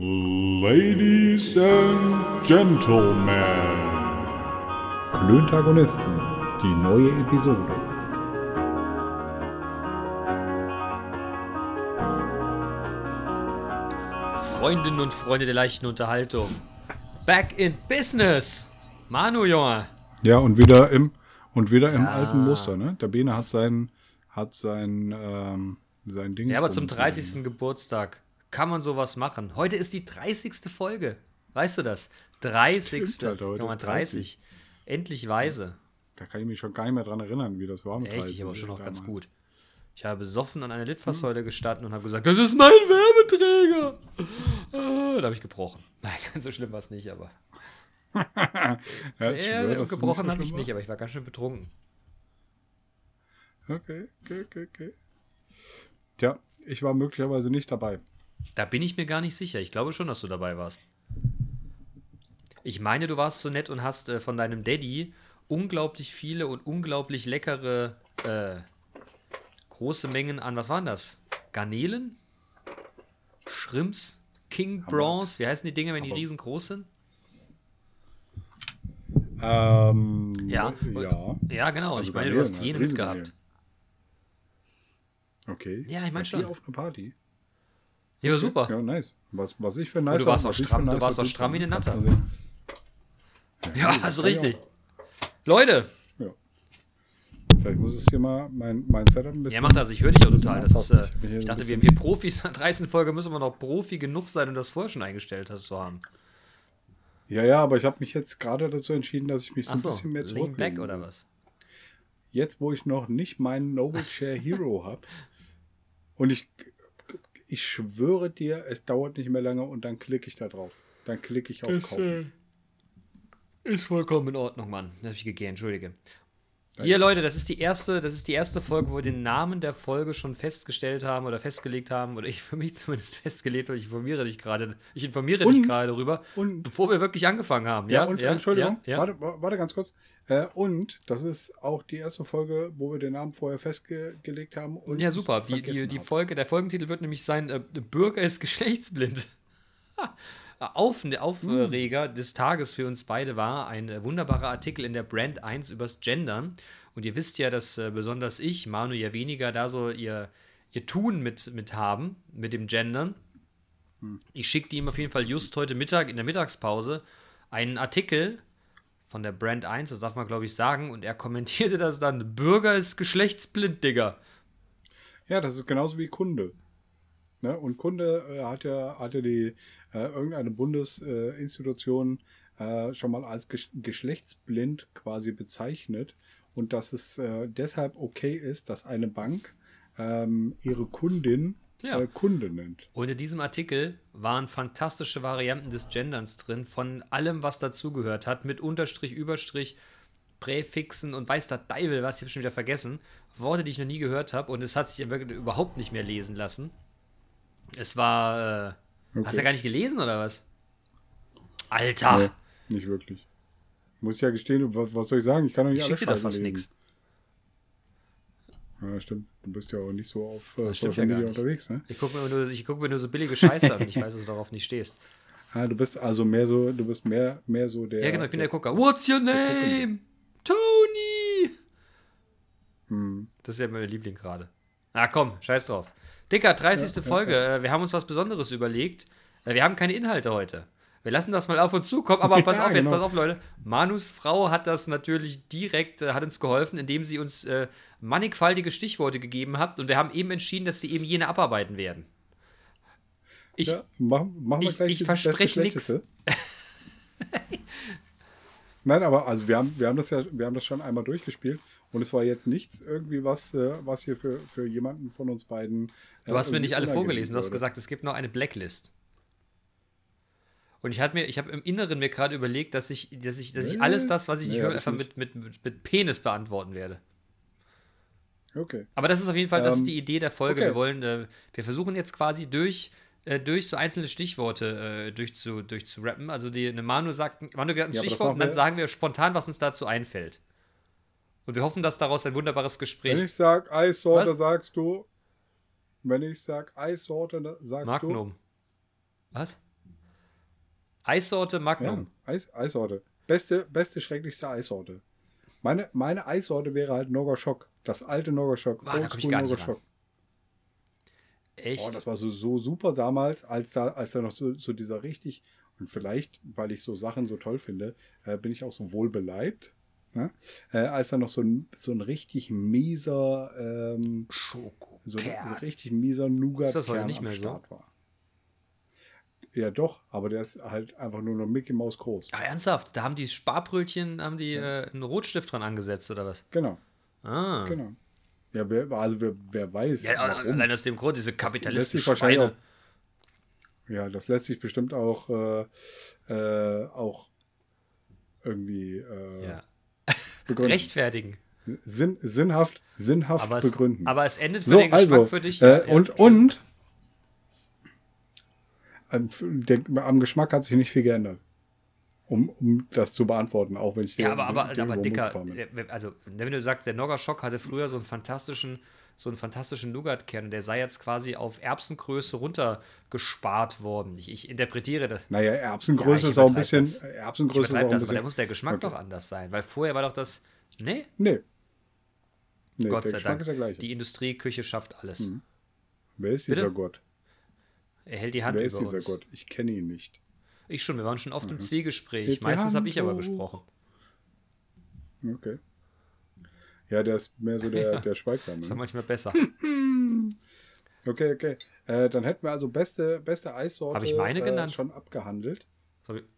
Ladies and Gentlemen. Klöntagonisten, die neue Episode. Freundinnen und Freunde der leichten Unterhaltung. Back in Business. Manu, Junge. Ja, und wieder im, und wieder im Ja. alten Muster, ne? Der Bene hat sein, hat sein, ähm, sein Ding. Ja, aber zum rum- 30. Geburtstag kann man sowas machen. Heute ist die 30. Folge. Weißt du das? 30. Stimmt, Alter, heute Junge, ist 30. Endlich weise. Da kann ich mich schon gar nicht mehr dran erinnern, wie das war mit Echt, 30 ich aber schon noch ganz gut. Ich habe besoffen an einer Litfaßsäule gestanden und habe gesagt, das ist mein Werbeträger. Ah, Da habe ich gebrochen. Nein, ganz so schlimm war es nicht, aber. Ja, ist gebrochen habe ich nicht, aber ich war ganz schön betrunken. Okay, okay, okay, okay. Tja, ich war möglicherweise nicht dabei. Da bin ich mir gar nicht sicher. Ich glaube schon, dass du dabei warst. Ich meine, du warst so nett und hast äh, von deinem Daddy unglaublich viele und unglaublich leckere äh, große Mengen an, was waren das? Garnelen? Shrimps? King Bronze? Wie heißen die Dinge, wenn die riesengroß sind? Ähm, Ja. Ja. Ja, genau. Also ich meine, du hast Garnelen, jene mitgehabt. Okay. Ja, ich mein Bei schon. auf eine Party. Ja, war super. Ja, nice. Was, was ich für nice du warst auch stramm- du warst auch stramm wie eine Natter. Ja, hast du richtig. Leute, Vielleicht muss es hier mal mein, mein Setup ein bisschen. Ja, mach das. Ich höre dich auch total. Das ist, äh, Ich so ein dachte, wir, wir Profis, in der 30. Folge müssen wir noch Profi genug sein und das vorher schon eingestellt hast zu haben. Ja, ja, aber ich habe mich jetzt gerade dazu entschieden, dass ich mich so ein Achso, bisschen mehr zurücklehnen back oder was? Jetzt, wo ich noch nicht meinen Noble Chair Hero habe und ich, ich schwöre dir, es dauert nicht mehr lange und dann klicke ich da drauf. Dann klicke ich auf Kaufen. ist vollkommen in Ordnung, Mann. Das habe ich gegeben, entschuldige. Hier, Leute, das ist die erste, das ist die erste Folge, wo wir den Namen der Folge schon festgestellt haben oder festgelegt haben, oder ich für mich zumindest festgelegt habe. Ich informiere dich gerade, ich informiere dich Und- gerade darüber, und- bevor wir wirklich angefangen haben. Ja, Ja, und ja, Entschuldigung, ja. Warte, wa- warte ganz kurz. Äh, und das ist auch die erste Folge, wo wir den Namen vorher festgelegt haben. Und Ja, super. Die, die, die. Folge, der Folgentitel wird nämlich sein: äh, Bürger ist geschlechtsblind. Auf, Aufreger des Tages für uns beide war ein äh, wunderbarer Artikel in der Brand 1 übers Gendern. Und ihr wisst ja, dass äh, besonders ich, Manu ja weniger, da so ihr, ihr Tun mit, mit haben, mit dem Gendern. Ich schickte ihm auf jeden Fall just heute Mittag in der Mittagspause einen Artikel von der Brand 1, das darf man glaube ich sagen, und er kommentierte das dann: Bürger ist geschlechtsblind, Digga. Ja, das ist genauso wie Kunde. Ne? Und Kunde äh, hat ja, hat ja die, äh, irgendeine Bundesinstitution äh, schon mal als gesch geschlechtsblind quasi bezeichnet und dass es äh, deshalb okay ist, dass eine Bank ähm, ihre Kundin Ja. äh, Kunde nennt. Und in diesem Artikel waren fantastische Varianten des Genderns drin, von allem, was dazugehört hat, mit Unterstrich, Überstrich, Präfixen und weiß der Deibel was, ich habe schon wieder vergessen. Worte, die ich noch nie gehört habe und es hat sich wirklich überhaupt nicht mehr lesen lassen. Es war. Okay. Hast du ja gar nicht gelesen oder was? Alter! Nee, nicht wirklich. Muss ich ja gestehen, was, was soll ich sagen? Ich kann doch nicht ich alle schicke dir da Scheiße fast nichts. Ja, stimmt. Du bist ja auch nicht so auf äh, Das Social ja Media nicht. unterwegs, ne? Ich gucke mir, nur- ich guck mir nur so billige Scheiße an. Ich weiß, dass du darauf nicht stehst. Ah, du bist also mehr so, du bist mehr, mehr so der. Ja, genau, ich bin der Gucker. What's your name? Tony! Hm. Das ist ja mein Liebling gerade. Ah, komm, scheiß drauf. Dicker, 30. Ja, ja, Folge. Äh, Wir haben uns was Besonderes überlegt. Äh, Wir haben keine Inhalte heute. Wir lassen das mal auf uns zukommen, aber pass Ja, auf, jetzt genau. pass auf, Leute. Manus Frau hat das natürlich direkt, äh, hat uns geholfen, indem sie uns äh, mannigfaltige Stichworte gegeben hat und wir haben eben entschieden, dass wir eben jene abarbeiten werden. Ich, ja, machen, machen wir ich- gleich ich verspreche Schlechteste. Nein, aber also wir haben, wir haben das ja, wir haben das schon einmal durchgespielt und es war jetzt nichts irgendwie was, äh, was hier für, für jemanden von uns beiden. äh, Du hast mir nicht alle vorgelesen, du hast gesagt, es gibt noch eine Blacklist. Und ich, hatte mir, ich habe im Inneren mir gerade überlegt, dass ich, dass ich, dass ich alles das, was ich nee, nicht höre, einfach mit, mit, mit, Penis beantworten werde. Okay. Aber das ist auf jeden Fall, das Ähm, ist die Idee der Folge. okay. Wir wollen, äh, wir versuchen jetzt quasi durch, äh, durch so einzelne Stichworte äh, durchzu, durchzurappen. Also die, eine Manu sagt, Manu sagt ein Ja, Stichwort und dann sagen wir spontan, was uns dazu einfällt. Und wir hoffen, dass daraus ein wunderbares Gespräch. Wenn ich sag Eissorte, Was? sagst du. Wenn ich sag Eissorte, sagst Magnum. Was? du. Eissorte Magnum. Ja, Eis, Eissorte. Beste, beste, schrecklichste Eissorte. Meine, meine Eissorte wäre halt Nogoshock. Das alte Nogoshock. Ah, da komm ich gar nicht ran. Echt? Oh, das war so, so super damals, als da, als da noch so, so dieser richtig, und vielleicht, weil ich so Sachen so toll finde, äh, bin ich auch so wohlbeleibt. Ne? Äh, als da noch so ein, so ein richtig mieser ähm, Schoko. So, so richtig mieser nougat Ist das heute nicht mehr so? War. Ja, doch, aber der ist halt einfach nur noch Mickey Maus groß. Ah, ernsthaft? Da haben die Sparbrötchen, haben die ja. äh, einen Rotstift dran angesetzt, oder was? Genau. Ah. Genau. Ja, wer, also wer, wer weiß. Ja, warum. allein aus dem Grund, diese kapitalistischen Schweine. Auch, ja, das lässt sich bestimmt auch, äh, äh, auch irgendwie äh, ja. Begründen. Rechtfertigen. Sinn, sinnhaft, sinnhaft aber begründen. Es, aber es endet für so, den Geschmack also, für dich. Äh, ja, und, und ähm, der, am Geschmack hat sich nicht viel geändert. Um, um das zu beantworten, auch wenn ich Ja, aber, aber, aber Dicker, also wenn du sagst, der Nogger-Schock hatte früher so einen fantastischen, so einen fantastischen Nougat-Kern der sei jetzt quasi auf Erbsengröße runtergespart worden. Ich, ich interpretiere das. Naja, Erbsengröße ja, ist auch ein bisschen. Das. Erbsengröße ich das, aber da muss der Geschmack okay. doch anders sein, weil vorher war doch das. Nee? Nee. nee Gott sei Dank. Die Industrieküche schafft alles. Hm. Wer ist dieser Bitte? Gott? Er hält die Hand Wer über ist dieser uns. Gott? Ich kenne ihn nicht. Ich schon, wir waren schon oft mhm. im Zwiegespräch. Meistens habe ich aber gesprochen. Okay. Ja, der ist mehr so der, ja, der Schweigsame. Ist ja manchmal besser. okay, okay. Äh, dann hätten wir also beste, beste Eissorte Habe ich meine äh, genannt? schon abgehandelt.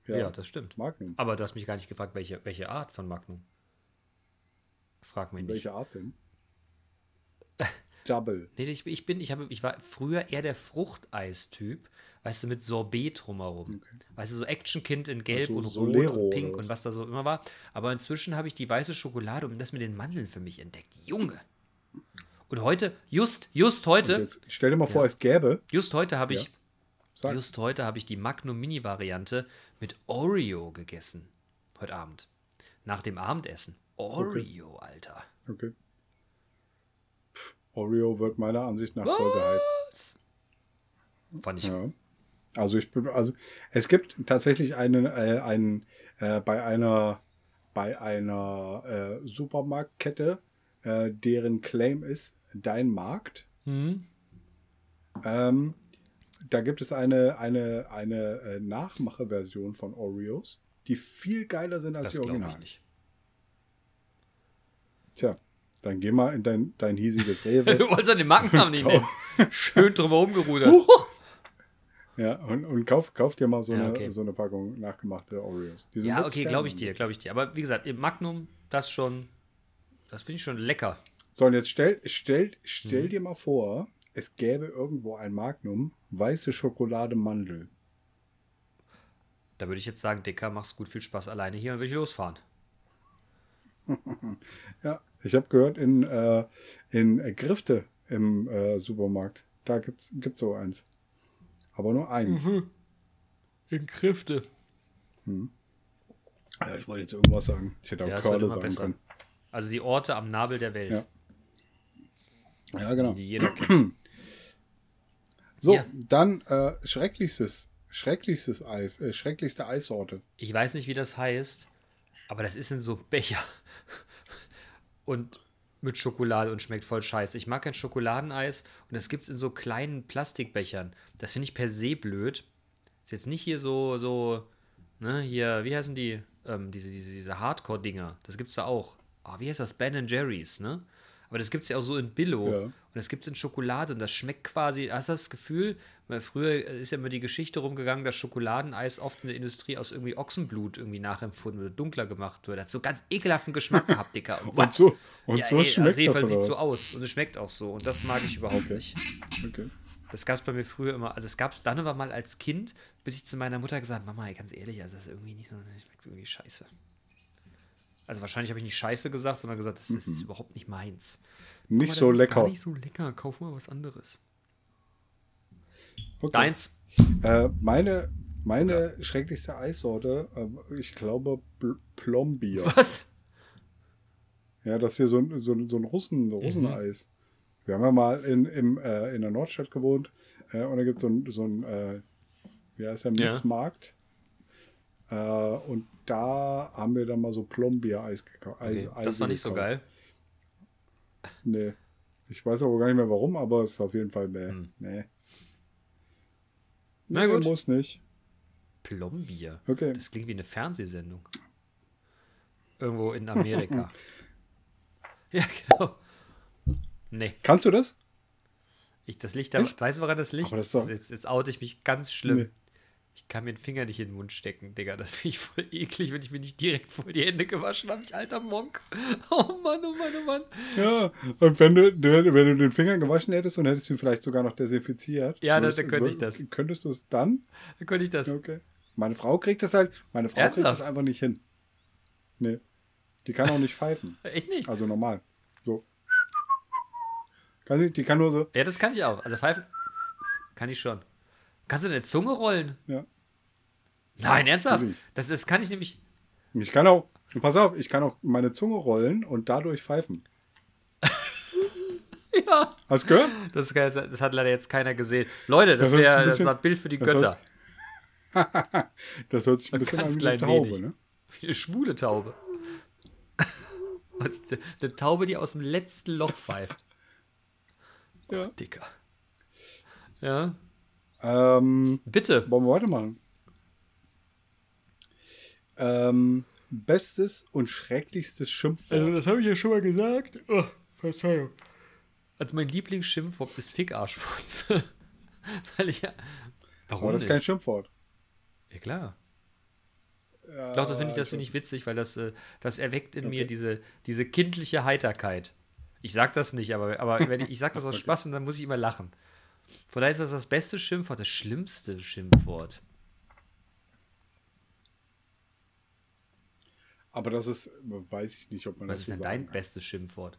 Ja, ja, das stimmt. Magnum. Aber du hast mich gar nicht gefragt, welche, welche Art von Magnum. Frag mich nicht. Welche Art denn? Double. Nee, ich, ich bin, ich, habe, ich war früher eher der Fruchteistyp, weißt du, mit Sorbet drumherum. Okay. Weißt du, so Actionkind in Gelb also und Rot und Pink und was da so immer war. Aber inzwischen habe ich die weiße Schokolade und das mit den Mandeln für mich entdeckt. Junge! Und heute, just, just heute. Stell dir mal vor, ja, es gäbe. Just heute habe ich. Ja. Just heute habe ich die Magnum Mini-Variante mit Oreo gegessen. Heute Abend. Nach dem Abendessen. Oreo, okay. Alter. Okay. Oreo wird meiner Ansicht nach voll gehypt. Fand ich. Ja. Also ich bin, also es gibt tatsächlich einen, äh, einen äh, bei einer bei einer äh, Supermarktkette, äh, deren Claim ist dein Markt. Mhm. Ähm, da gibt es eine, eine, eine äh, Nachmache-Version von Oreos, die viel geiler sind als das die Original. Ich nicht. Tja, dann geh mal in dein, dein hiesiges Rewe. du wolltest ja den Markennamen nicht nehmen. Schön drüber rumgerudert. Ja, und, und kauf, kauf dir mal so, ja, okay. eine, so eine Packung nachgemachte Oreos. ja, okay, glaube ich dir, glaube ich dir. Aber wie gesagt, im Magnum, das schon, das finde ich schon lecker. So, und jetzt stell, stell, stell mhm. dir mal vor, es gäbe irgendwo ein Magnum, weiße Schokolade Mandel. Da würde ich jetzt sagen, Dicker, mach's gut, viel Spaß alleine hier und würde ich losfahren. ja, ich habe gehört, in, äh, in Grifte im äh, Supermarkt, da gibt es so eins. Aber nur eins. Mhm. In Grifte. Hm. Ja, ich wollte jetzt irgendwas sagen. Ich hätte auch ja, Körle sagen besser. können. Also die Orte am Nabel der Welt. Ja, ja genau. Die jeder kennt. So, ja. dann äh, schrecklichstes, schrecklichstes Eis, äh, schrecklichste Eissorte. Ich weiß nicht, wie das heißt, aber das ist in so Becher. und mit Schokolade und schmeckt voll scheiße. Ich mag kein Schokoladeneis und das gibt es in so kleinen Plastikbechern. Das finde ich per se blöd. Ist jetzt nicht hier so, so, ne, hier, wie heißen die? Ähm, diese, diese, diese Hardcore-Dinger. Das gibt es da auch. Oh, wie heißt das? Ben Jerry's, ne? Aber das gibt es ja auch so in Billo. Ja. Und das gibt es in Schokolade und das schmeckt quasi. Hast du das Gefühl? Weil früher ist ja immer die Geschichte rumgegangen, dass Schokoladeneis oft in der Industrie aus irgendwie Ochsenblut irgendwie nachempfunden oder dunkler gemacht wird. Hat so ganz ekelhaften Geschmack gehabt, Dicker. Und, und so, und ja, so ey, schmeckt also jedenfalls das sieht so aus und es schmeckt auch so. Und das mag ich überhaupt okay. nicht. Okay. Das gab es bei mir früher immer. Also es gab es dann aber mal als Kind, bis ich zu meiner Mutter gesagt habe, Mama, ganz ehrlich, also das ist irgendwie nicht so, das schmeckt irgendwie scheiße. Also wahrscheinlich habe ich nicht scheiße gesagt, sondern gesagt, das, das ist Mhm. überhaupt nicht meins. Nicht Mama, so lecker. Nicht so lecker. Kauf mal was anderes. Okay. Deins. Äh, meine meine schrecklichste Eissorte, äh, ich glaube Bl Plombier. Was? Ja, das hier so ein, so so ein Russen, Russeneis. Wir haben ja mal in, im, äh, in der Nordstadt gewohnt äh, und da gibt so es ein, so ein äh, wie heißt der, Ja. Mixmarkt. Äh, und da haben wir dann mal so Plombier-Eis gekauft. Okay, das war nicht so geil. Nee. Ich weiß aber gar nicht mehr warum, aber es ist auf jeden Fall mehr. Hm. Nee. Na nee, gut. Muss nicht. Plombier. Okay. Das klingt wie eine Fernsehsendung. Irgendwo in Amerika. ja, genau. Nee. Kannst du das? Ich, das Licht, da, weißt du, woran das Licht? Das doch... jetzt, jetzt oute ich mich ganz schlimm. Nee. Ich kann mir den Finger nicht in den Mund stecken, Digga. Das finde ich voll eklig, wenn ich mir nicht direkt vor die Hände gewaschen habe, ich alter Monk. Oh Mann, oh Mann, oh Mann. Ja, und wenn du, wenn du den Finger gewaschen hättest und hättest ihn vielleicht sogar noch desinfiziert. Ja, dann, dann könnte ich das. Könntest du es dann? Dann könnte ich das. Okay. Meine Frau kriegt das halt, meine Frau Ernsthaft? kriegt das einfach nicht hin. Nee. Die kann auch nicht pfeifen. Echt nicht? Also normal. So. Kann sie, die kann nur so. Ja, das kann ich auch. Also pfeifen kann ich schon. Kannst du deine Zunge rollen? Ja. Nein, ernsthaft? Das, das kann ich nämlich. Ich kann auch, pass auf, ich kann auch meine Zunge rollen und dadurch pfeifen. ja. Hast du gehört? Das, das, hat leider jetzt keiner gesehen. Leute, das, wär, das war ein Bild für die Götter. das hört sich ein bisschen Ganz an wie eine Taube, ne? Wie eine schwule Taube. eine Taube, die aus dem letzten Loch pfeift. Ja. Oh, Dicker. Ja. Ähm, Bitte. Wollen wir weitermachen? Ähm, bestes und schrecklichstes Schimpfwort. Also, das habe ich ja schon mal gesagt. Oh, Verzeihung. Also, mein Lieblingsschimpfwort ist Fickarschfurz. Weil ich ja. Warum? Aber das ist kein Schimpfwort. Ja, klar. Ja, Doch, das finde ich, das find ich witzig, weil das, äh, das erweckt in okay. mir diese, diese kindliche Heiterkeit. Ich sag das nicht, aber, aber wenn ich, ich sag das aus Spaß und dann muss ich immer lachen. Von daher ist das das beste Schimpfwort, das schlimmste Schimpfwort. Aber das ist, weiß ich nicht, ob man Was das ist denn dein kann. bestes Schimpfwort?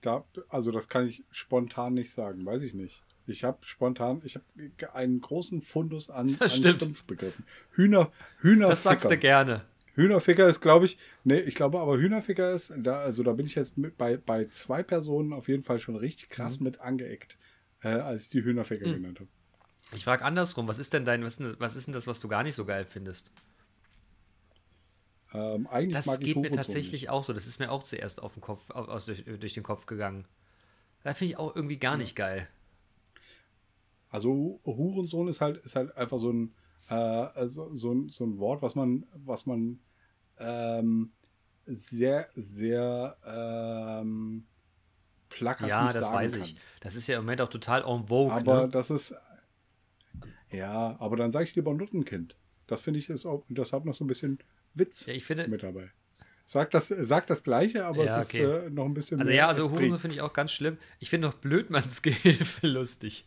Da, also das kann ich spontan nicht sagen, weiß ich nicht. Ich habe spontan, ich habe einen großen Fundus an, an Schimpfbegriffen. Hühner, Hühner. Das sagst du gerne. Hühnerficker ist, glaube ich, nee, ich glaube aber Hühnerficker ist, da, also da bin ich jetzt mit, bei, bei zwei Personen auf jeden Fall schon richtig krass mhm. mit angeeckt, äh, als ich die Hühnerficker mhm. genannt habe. Ich frage andersrum, was ist denn dein, was, was ist denn das, was du gar nicht so geil findest? Ähm, das geht mir tatsächlich so auch so. Das ist mir auch zuerst auf den Kopf, aus, durch, durch den Kopf gegangen. Da finde ich auch irgendwie gar ja. nicht geil. Also Hurensohn ist halt, ist halt einfach so ein, äh, so, so, ein, so ein Wort, was man, was man ähm, sehr, sehr ähm, plakativ Ja, das weiß kann. ich. Das ist ja im Moment auch total en vogue. Aber ne? das ist, ja, aber dann sage ich lieber Nuttenkind. Das finde ich ist auch, das hat noch so ein bisschen Witz ja, ich finde, mit dabei. Sagt das, sagt das Gleiche, aber ja, es ist äh, noch ein bisschen Also ja, also Hurensohn finde ich auch ganz schlimm. Ich finde auch Blödmannsgehilfe lustig.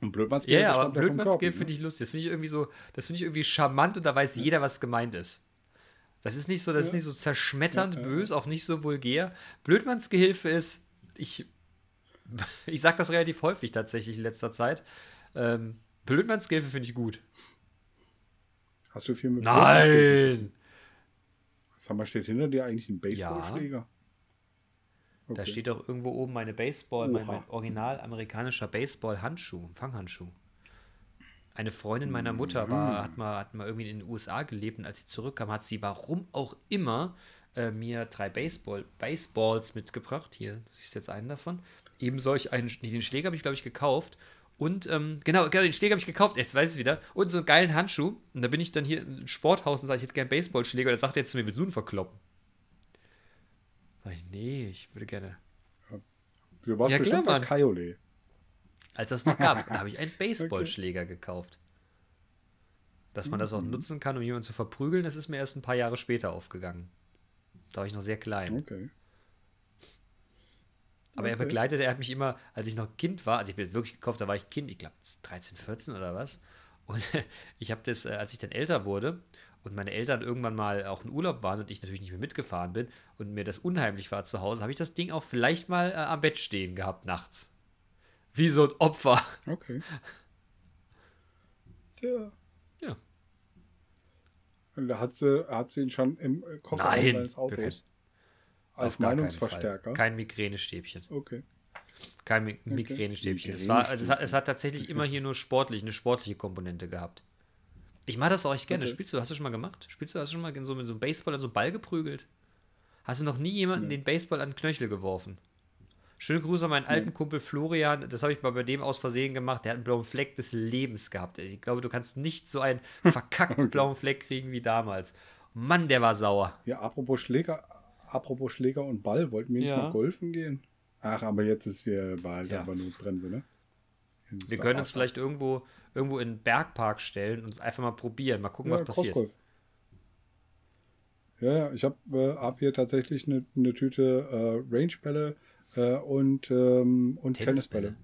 Und Blödmanns Ja, ja aber Blödmanns finde ich lustig. Das finde ich irgendwie so, das finde ich irgendwie charmant und da weiß ja. jeder, was gemeint ist. Das ist nicht so, das ja. ist nicht so zerschmetternd ja, bös, auch nicht so vulgär. Blödmanns Gehilfe ist, ich, ich sag das relativ häufig tatsächlich in letzter Zeit. Ähm, Blödmanns Gehilfe finde ich gut. Hast du viel mit Nein! Sag mal, steht hinter dir eigentlich ein Baseballschläger? Okay. Da steht auch irgendwo oben meine Baseball, mein, mein, original amerikanischer Baseball-Handschuh, Fanghandschuh. Eine Freundin meiner Mutter war, mhm. hat, mal, hat mal irgendwie in den USA gelebt und als sie zurückkam, hat sie, warum auch immer, äh, mir drei Baseball, Baseballs mitgebracht. Hier, du siehst jetzt einen davon. Eben solch einen, den Schläger habe ich, glaube ich, gekauft. Und, ähm, genau, genau, den Schläger habe ich gekauft, jetzt weiß ich es wieder. Und so einen geilen Handschuh. Und da bin ich dann hier im Sporthaus und sage, ich hätte gerne einen Baseballschläger. Und da sagt er jetzt zu mir, willst du einen verkloppen? Sag ich, nee, ich würde gerne. Du warst ja, klar, Kaiole. Als das noch gab, da habe ich einen Baseballschläger okay. gekauft. Dass man das auch mhm. nutzen kann, um jemanden zu verprügeln, das ist mir erst ein paar Jahre später aufgegangen. Da war ich noch sehr klein. Okay. Aber okay. er begleitete, er hat mich immer, als ich noch Kind war, also ich bin jetzt wirklich gekauft, da war ich Kind, ich glaube 13, 14 oder was. Und ich habe das, äh, als ich dann älter wurde und meine Eltern irgendwann mal auch in Urlaub waren und ich natürlich nicht mehr mitgefahren bin und mir das unheimlich war zu Hause, habe ich das Ding auch vielleicht mal äh, am Bett stehen gehabt nachts. Wie so ein Opfer. Okay. Tja. Ja. Und hat sie, hat sie ihn schon im äh, Kofferraum seines Autos? Als Meinungsverstärker? Kein Migränestäbchen. Okay. Kein Mi- Migränestäbchen. Es, war, also es, hat, es hat tatsächlich immer hier nur sportlich, eine sportliche Komponente gehabt. Ich mache das auch echt gerne. Okay. Spielst du, hast du schon mal gemacht? Spielst du, hast du schon mal in so, mit so einem Baseball an so einen Ball geprügelt? Hast du noch nie jemanden den Baseball an den Knöchel geworfen? Schöne Grüße an meinen alten Kumpel Florian. Das habe ich mal bei dem aus Versehen gemacht. Der hat einen blauen Fleck des Lebens gehabt. Ich glaube, du kannst nicht so einen verkackten blauen Fleck kriegen wie damals. Mann, der war sauer. Ja, apropos Schläger, apropos Schläger und Ball, wollten wir nicht Ja. mal golfen gehen? Ach, aber jetzt ist hier halt Ja. einfach nur Bremse, ne? Ist Wir können uns Wasser. vielleicht irgendwo, irgendwo in einen Bergpark stellen und es einfach mal probieren. Mal gucken, was passiert. Crossgolf. Ja, ja, ich habe äh, hab hier tatsächlich eine ne Tüte äh, Rangebälle äh, und, ähm, und Tennisbälle. Tennisbälle.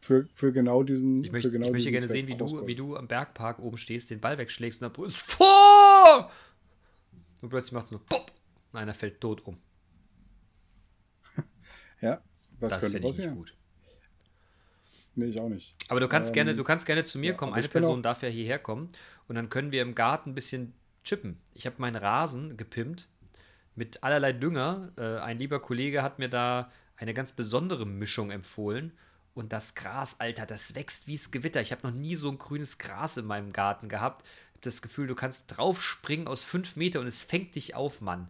Für, für genau diesen. Ich möchte, für genau ich möchte gerne Zweck sehen, wie du, wie du am Bergpark oben stehst, den Ball wegschlägst und dann brüllst vor! Und plötzlich macht es nur Pop! Und einer fällt tot um. Ja, das, Das könnte finde ich nicht gut. Nee, ich auch nicht. Aber du kannst Ähm, gerne, du kannst gerne zu mir ja, kommen. Eine Person auch- darf ja hierher kommen und dann können wir im Garten ein bisschen chippen. Ich habe meinen Rasen gepimpt mit allerlei Dünger. Äh, ein lieber Kollege hat mir da eine ganz besondere Mischung empfohlen. Und das Gras, Alter, das wächst wie's Gewitter. Ich habe noch nie so ein grünes Gras in meinem Garten gehabt. Ich habe das Gefühl, du kannst draufspringen aus fünf Meter und es fängt dich auf, Mann.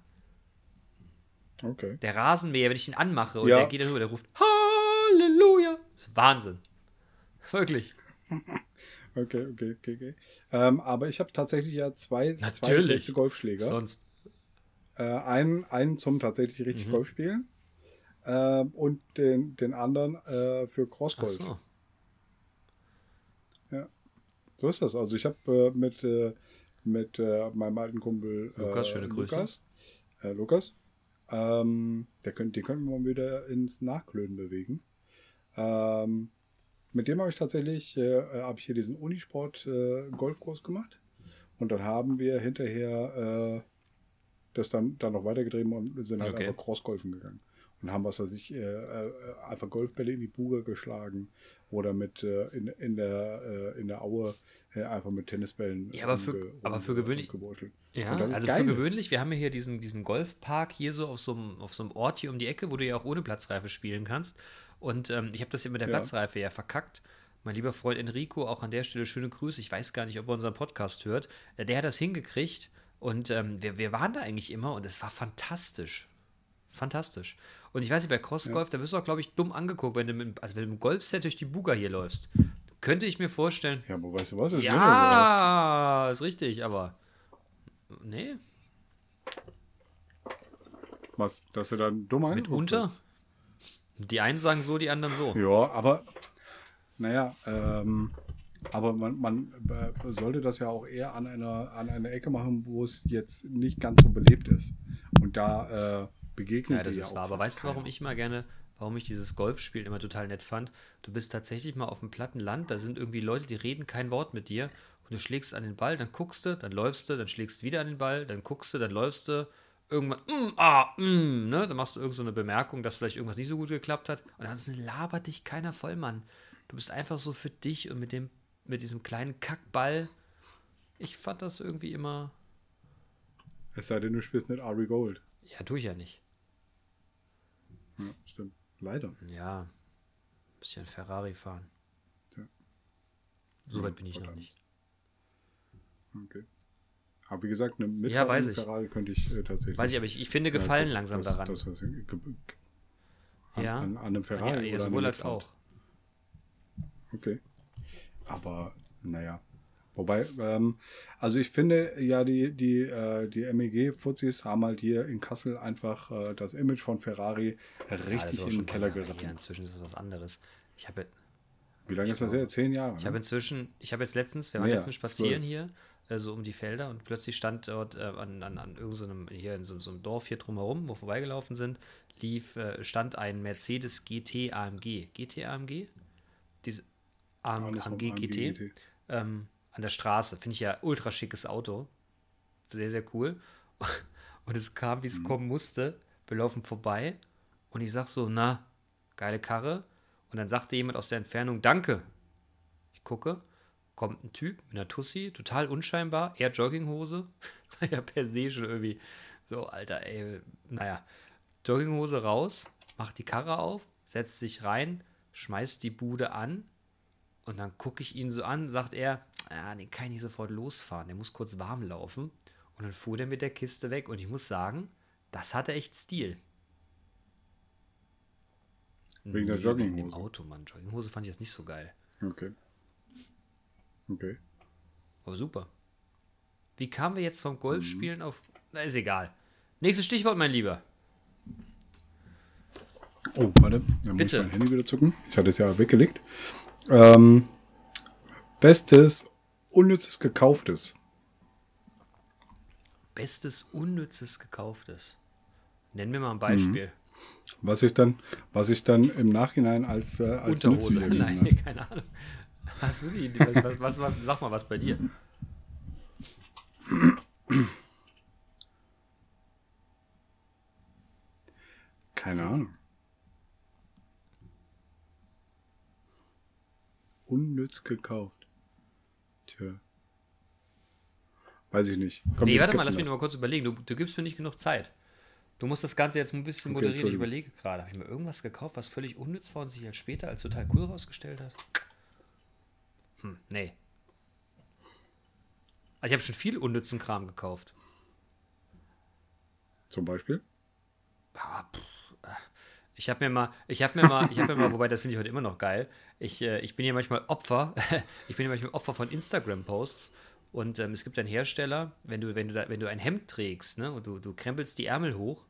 Okay. Der Rasenmäher, wenn ich ihn anmache und Ja. der geht dann rüber, der ruft Halleluja. Das ist Wahnsinn. Wirklich. Okay, okay, okay, okay. Ähm, aber ich habe tatsächlich ja zwei, zwei Natürlich. sechste Golfschläger. Sonst. Äh, einen, einen zum tatsächlich richtig Mhm. Golf spielen ähm, und den, den anderen äh, für Ach Crossgolf. so. So ist das. Also ich habe äh, mit, äh, mit äh, meinem alten Kumpel äh, Lukas, schöne Grüße. Lukas, äh, Lukas ähm, der könnt, den könnten wir mal wieder ins Nachklönen bewegen. Ähm, mit dem habe ich tatsächlich, äh, äh, habe ich hier diesen Unisport äh, Golfkurs gemacht und dann haben wir hinterher äh, das dann, dann noch weitergetrieben und sind halt Okay. einfach Crossgolfen gegangen. Und haben, was weiß ich, äh, äh, einfach Golfbälle in die Buge geschlagen oder mit äh, in, in, der, äh, in der Aue einfach mit Tennisbällen. Ja, aber für- aber für gewöhnlich-. Ja, also geil. für gewöhnlich, wir haben ja hier diesen, diesen Golfpark hier so auf so, einem, auf so einem Ort hier um die Ecke, wo du ja auch ohne Platzreife spielen kannst. Und ähm, ich habe das hier mit der Ja. Platzreife ja verkackt. Mein lieber Freund Enrico, auch an der Stelle schöne Grüße. Ich weiß gar nicht, ob er unseren Podcast hört. Äh, Der hat das hingekriegt und ähm, wir, wir waren da eigentlich immer und es war fantastisch. Fantastisch. Und ich weiß nicht, bei Crossgolf, da wirst du auch, glaube ich, dumm angeguckt, wenn du mit, also wenn du mit dem Golfset durch die Buga hier läufst. Könnte ich mir vorstellen. Ja, aber weißt du was? Es wird Ja, ist richtig, aber. Nee. Was? Dass du dann dumm angeguckt mitunter. Die einen sagen so, die anderen so. Ja, aber naja, ähm, aber man, man äh, sollte das ja auch eher an einer, an einer Ecke machen, wo es jetzt nicht ganz so belebt ist. Und da äh, begegnet Ja, das ist auch wahr. Aber weißt du, warum ich mal gerne, warum ich dieses Golfspielen immer total nett fand? Du bist tatsächlich mal auf dem platten Land, da sind irgendwie Leute, die reden kein Wort mit dir und du schlägst an den Ball, dann guckst du, dann läufst du, dann schlägst du wieder an den Ball, dann guckst du, dann läufst du. Irgendwann, mm, ah, mm, ne? Dann machst du irgend so eine Bemerkung, dass vielleicht irgendwas nicht so gut geklappt hat. Und dann labert dich keiner voll, Mann. Du bist einfach so für dich und mit dem, mit diesem kleinen Kackball. Ich fand das irgendwie immer. Es sei denn, du spielst mit Ari Gold. Ja, tue ich ja nicht. Ja, stimmt. Leider. Ja, bisschen Ferrari fahren. Ja. So weit bin ich noch nicht. Okay. Aber wie gesagt, eine mit Ja, weiß ich. Ferrari könnte ich äh, tatsächlich. Weiß ich, aber ich, ich finde Ja, Gefallen das- langsam das, daran. Das, ge- an, Ja. an, an einem ja, Ferrari. ja, an sowohl als auch. Okay. Aber, naja. Wobei, ähm, also ich finde ja, die, die, äh, die MEG-Fuzis haben halt hier in Kassel einfach äh, das Image von Ferrari Ja, das richtig auch in den Keller geritten. her. Inzwischen ist es was anderes. Ich habe Wie lange ist das her? Zehn Jahre. ich ne? habe inzwischen, ich habe jetzt letztens, wir waren letztens spazieren zwölf. hier, äh, so um die Felder und plötzlich stand dort äh, an, an, an irgendeinem, hier in so, so einem Dorf hier drumherum, wo wir vorbeigelaufen sind, lief, äh, stand ein Mercedes GT AMG. GT AMG? Diese AM, vom AMG GT. GT. ähm, an der Straße. Finde ich ja ultra schickes Auto. Sehr, sehr cool. Und es kam, wie es kommen musste. Wir laufen vorbei und ich sag so, na, geile Karre. Und dann sagte jemand aus der Entfernung, danke. Ich gucke, kommt ein Typ mit einer Tussi, total unscheinbar, eher Jogginghose. ja, per se schon irgendwie so, Alter, ey, naja. Jogginghose raus, macht die Karre auf, setzt sich rein, schmeißt die Bude an und dann gucke ich ihn so an, sagt er, ja, den kann ich nicht sofort losfahren, der muss kurz warm laufen. Und dann fuhr der mit der Kiste weg und ich muss sagen, das hatte echt Stil. Wegen der Nee, Jogginghose. Im Auto, Mann. Jogginghose fand ich jetzt nicht so geil. Okay. Okay. Aber super. Wie kamen wir jetzt vom Mhm. Golfspielen auf. Na, ist egal. Nächstes Stichwort, mein Lieber. Oh, warte. Dann muss Bitte. ich mein Handy wieder zucken. Ich hatte es ja weggelegt. Ähm, bestes, unnützes Gekauftes. Bestes Unnützes Gekauftes. Nenn mir mal Mhm. ein Beispiel. Was ich dann, was ich dann im Nachhinein als, äh, als Unterhose. Nein, keine Ahnung. Hast du die Idee? Was, was, was, sag mal was bei dir. Keine Ahnung. Unnütz gekauft. Tja. Weiß ich nicht. Komm, nee, warte mal, lass mich noch mal kurz überlegen. Du, du gibst mir nicht genug Zeit. Du musst das Ganze jetzt ein bisschen Okay, moderieren. ich überlege gerade. Habe ich mir irgendwas gekauft, was völlig unnütz war und sich als später als total cool rausgestellt hat? Hm, nee. Also ich habe schon viel unnützen Kram gekauft. Zum Beispiel? Ah, Ich habe mir mal, ich habe mir mal, ich habe mir mal, wobei das finde ich heute immer noch geil. Ich, äh, ich bin ja manchmal Opfer, ich bin ja manchmal Opfer von Instagram-Posts. Und ähm, es gibt einen Hersteller, wenn du, wenn du, da, wenn du ein Hemd trägst, ne, und du, du krempelst die Ärmel hoch,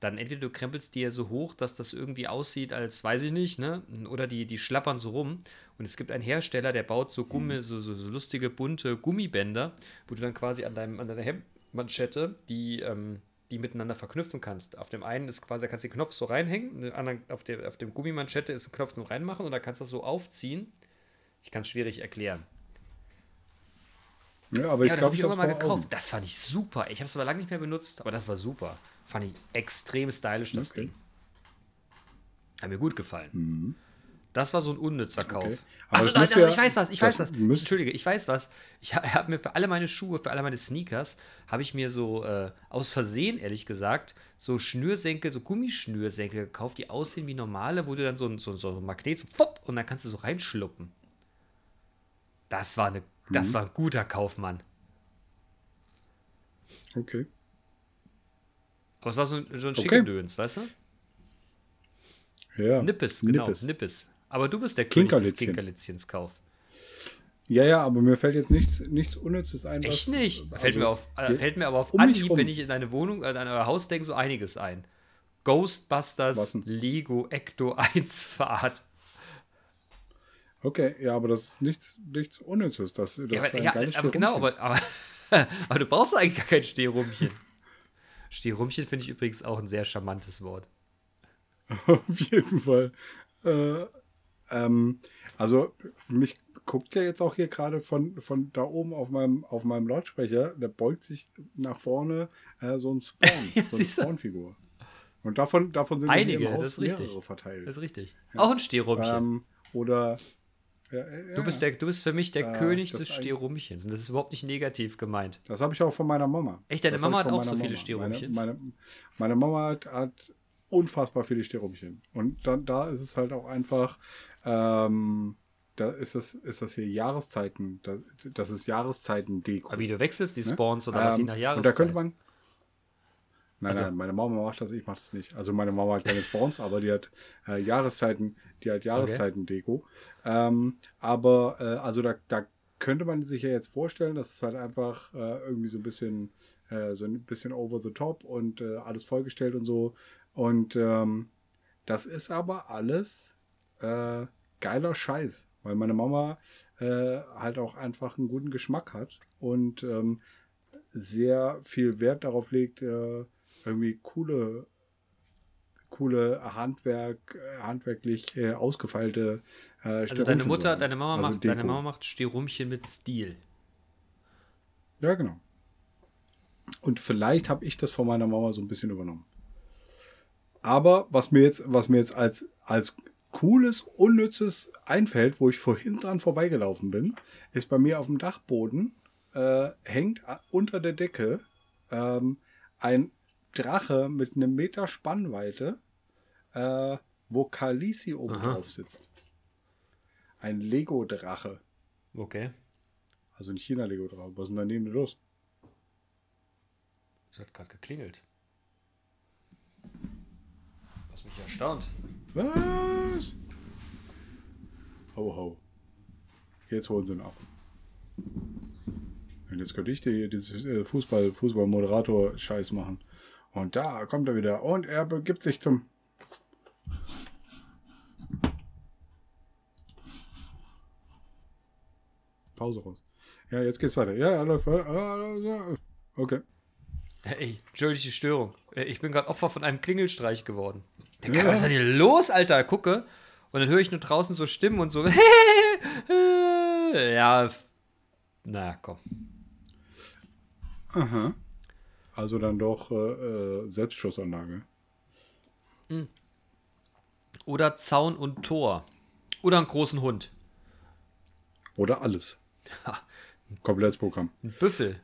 dann entweder du krempelst die ja so hoch, dass das irgendwie aussieht, als weiß ich nicht, ne? Oder die, die schlappern so rum. Und es gibt einen Hersteller, der baut so Gummi, so, so, so lustige bunte Gummibänder, wo du dann quasi an, deinem, an deiner Hemdmanschette die, ähm, die miteinander verknüpfen kannst. Auf dem einen ist quasi, da kannst du den Knopf so reinhängen, auf, der, auf dem Gummimanschette ist ein Knopf zum reinmachen und da kannst du das so aufziehen. Ich kann es schwierig erklären. Ja, aber Ja, ich das habe glaube, ich mal habe vor gekauft. Augen. Das fand ich super. Ich habe es aber lange nicht mehr benutzt, aber das war super. Fand ich extrem stylisch, das Okay. Ding. Hat mir gut gefallen. Das war so ein unnützer Kauf. Mhm. Okay. Achso, nein, nein, ja- ich weiß was, ich weiß was. Entschuldige, ich weiß was. Ich ha- habe mir für alle meine Schuhe, für alle meine Sneakers, habe ich mir so äh, aus Versehen, ehrlich gesagt, so Schnürsenkel, so Gummischnürsenkel gekauft, die aussehen wie normale, wo du dann so ein, so, so ein Magnet, so pop, und dann kannst du so reinschluppen. Das war, eine, Mhm. das war ein guter Kaufmann. Okay. Aber es war so ein, so ein Okay. Schickendöns, weißt du? Ja. Nippes, genau, Nippes. Nippes. Aber du bist der König des Kinkerlitzchen. Kinkerlitzchens Kauf. Ja, ja, aber mir fällt jetzt nichts, nichts Unnützes ein. Echt nicht? also fällt, mir auf, äh, fällt mir aber auf um Anhieb, wenn ich in deine Wohnung, äh, an euer Haus denke, so einiges ein. Ghostbusters? Lego, Ecto 1 Fahrt. Okay, ja, aber das ist nichts, nichts Unnützes. Das, das Ja, aber, ja, aber genau, aber, aber, aber du brauchst eigentlich gar kein Stehrumpchen. Stehrumpchen finde ich übrigens auch ein sehr charmantes Wort. Auf jeden Fall. Äh, ähm, also, mich guckt ja jetzt auch hier gerade von, von da oben auf meinem, auf meinem Lautsprecher, der beugt sich nach vorne äh, so ein Spawn, so eine? Spawn-Figur. Und davon, davon sind Einige, hier im Haus das ist richtig. verteilt. Das ist richtig. Auch ein Stehrumpchen. ähm, oder ja, ja, du, bist der, du bist für mich der Äh, König des Stehrumpchens. Und das ist überhaupt nicht negativ gemeint. Das habe ich auch von meiner Mama. Echt, deine Das Mama hat auch so viele Mama. Stehrumpchens? Meine, meine, meine Mama hat, hat unfassbar viele Stehrumpchen. Und dann, da ist es halt auch einfach, ähm, da ist das, ist das hier Jahreszeiten, das, das ist Jahreszeiten-Deko. Aber wie du wechselst die Ne? Spawns oder was je Ähm, nach und Jahreszeit. da könnte man. Nein, Also- nein, meine Mama macht das, ich mache das nicht. Also meine Mama hat keine Spawns, aber die hat äh, Jahreszeiten, die hat Jahreszeiten-Deko. Ähm, aber äh, also da, da könnte man sich ja jetzt vorstellen, dass es halt einfach äh, irgendwie so ein bisschen, äh, so ein bisschen over the top und äh, alles vollgestellt und so. Und ähm, das ist aber alles äh, geiler Scheiß, weil meine Mama halt auch einfach einen guten Geschmack hat und ähm, sehr viel Wert darauf legt, äh, irgendwie coole, coole Handwerk, äh, handwerklich äh, ausgefeilte äh, Also deine Mutter, deine Mama Also macht, deine. Mama macht Stehrumpchen mit Stil. Ja, genau. Und vielleicht habe ich das von meiner Mama so ein bisschen übernommen. Aber was mir jetzt, was mir jetzt als, als cooles, unnützes einfällt, wo ich vorhin dran vorbeigelaufen bin, ist bei mir auf dem Dachboden äh, hängt unter der Decke ähm, ein Drache mit einem Meter Spannweite, äh, wo Khaleesi oben Aha. drauf sitzt. Ein Lego-Drache. Okay. Also ein China-Lego-Drache. Was ist denn daneben los? Das hat gerade geklingelt. Was mich erstaunt. Was? Ho, ho. Jetzt holen sie ihn ab. Und jetzt könnte ich dir hier dieses äh, Fußball, Fußball-Moderator-Scheiß machen. Und da kommt er wieder. Und er begibt sich zum. Pause raus. Ja, jetzt geht's weiter. Ja, ja, Okay. Ey, entschuldige die Störung. Ich bin gerade Opfer von einem Klingelstreich geworden. Der Ja. Was ist denn hier los, Alter? Gucke. Und dann höre ich nur draußen so Stimmen und so. ja, na komm. Aha. Also dann doch äh, äh, Selbstschussanlage. Oder Zaun und Tor. Oder einen großen Hund. Oder alles. Komplettes Programm. ein Büffel.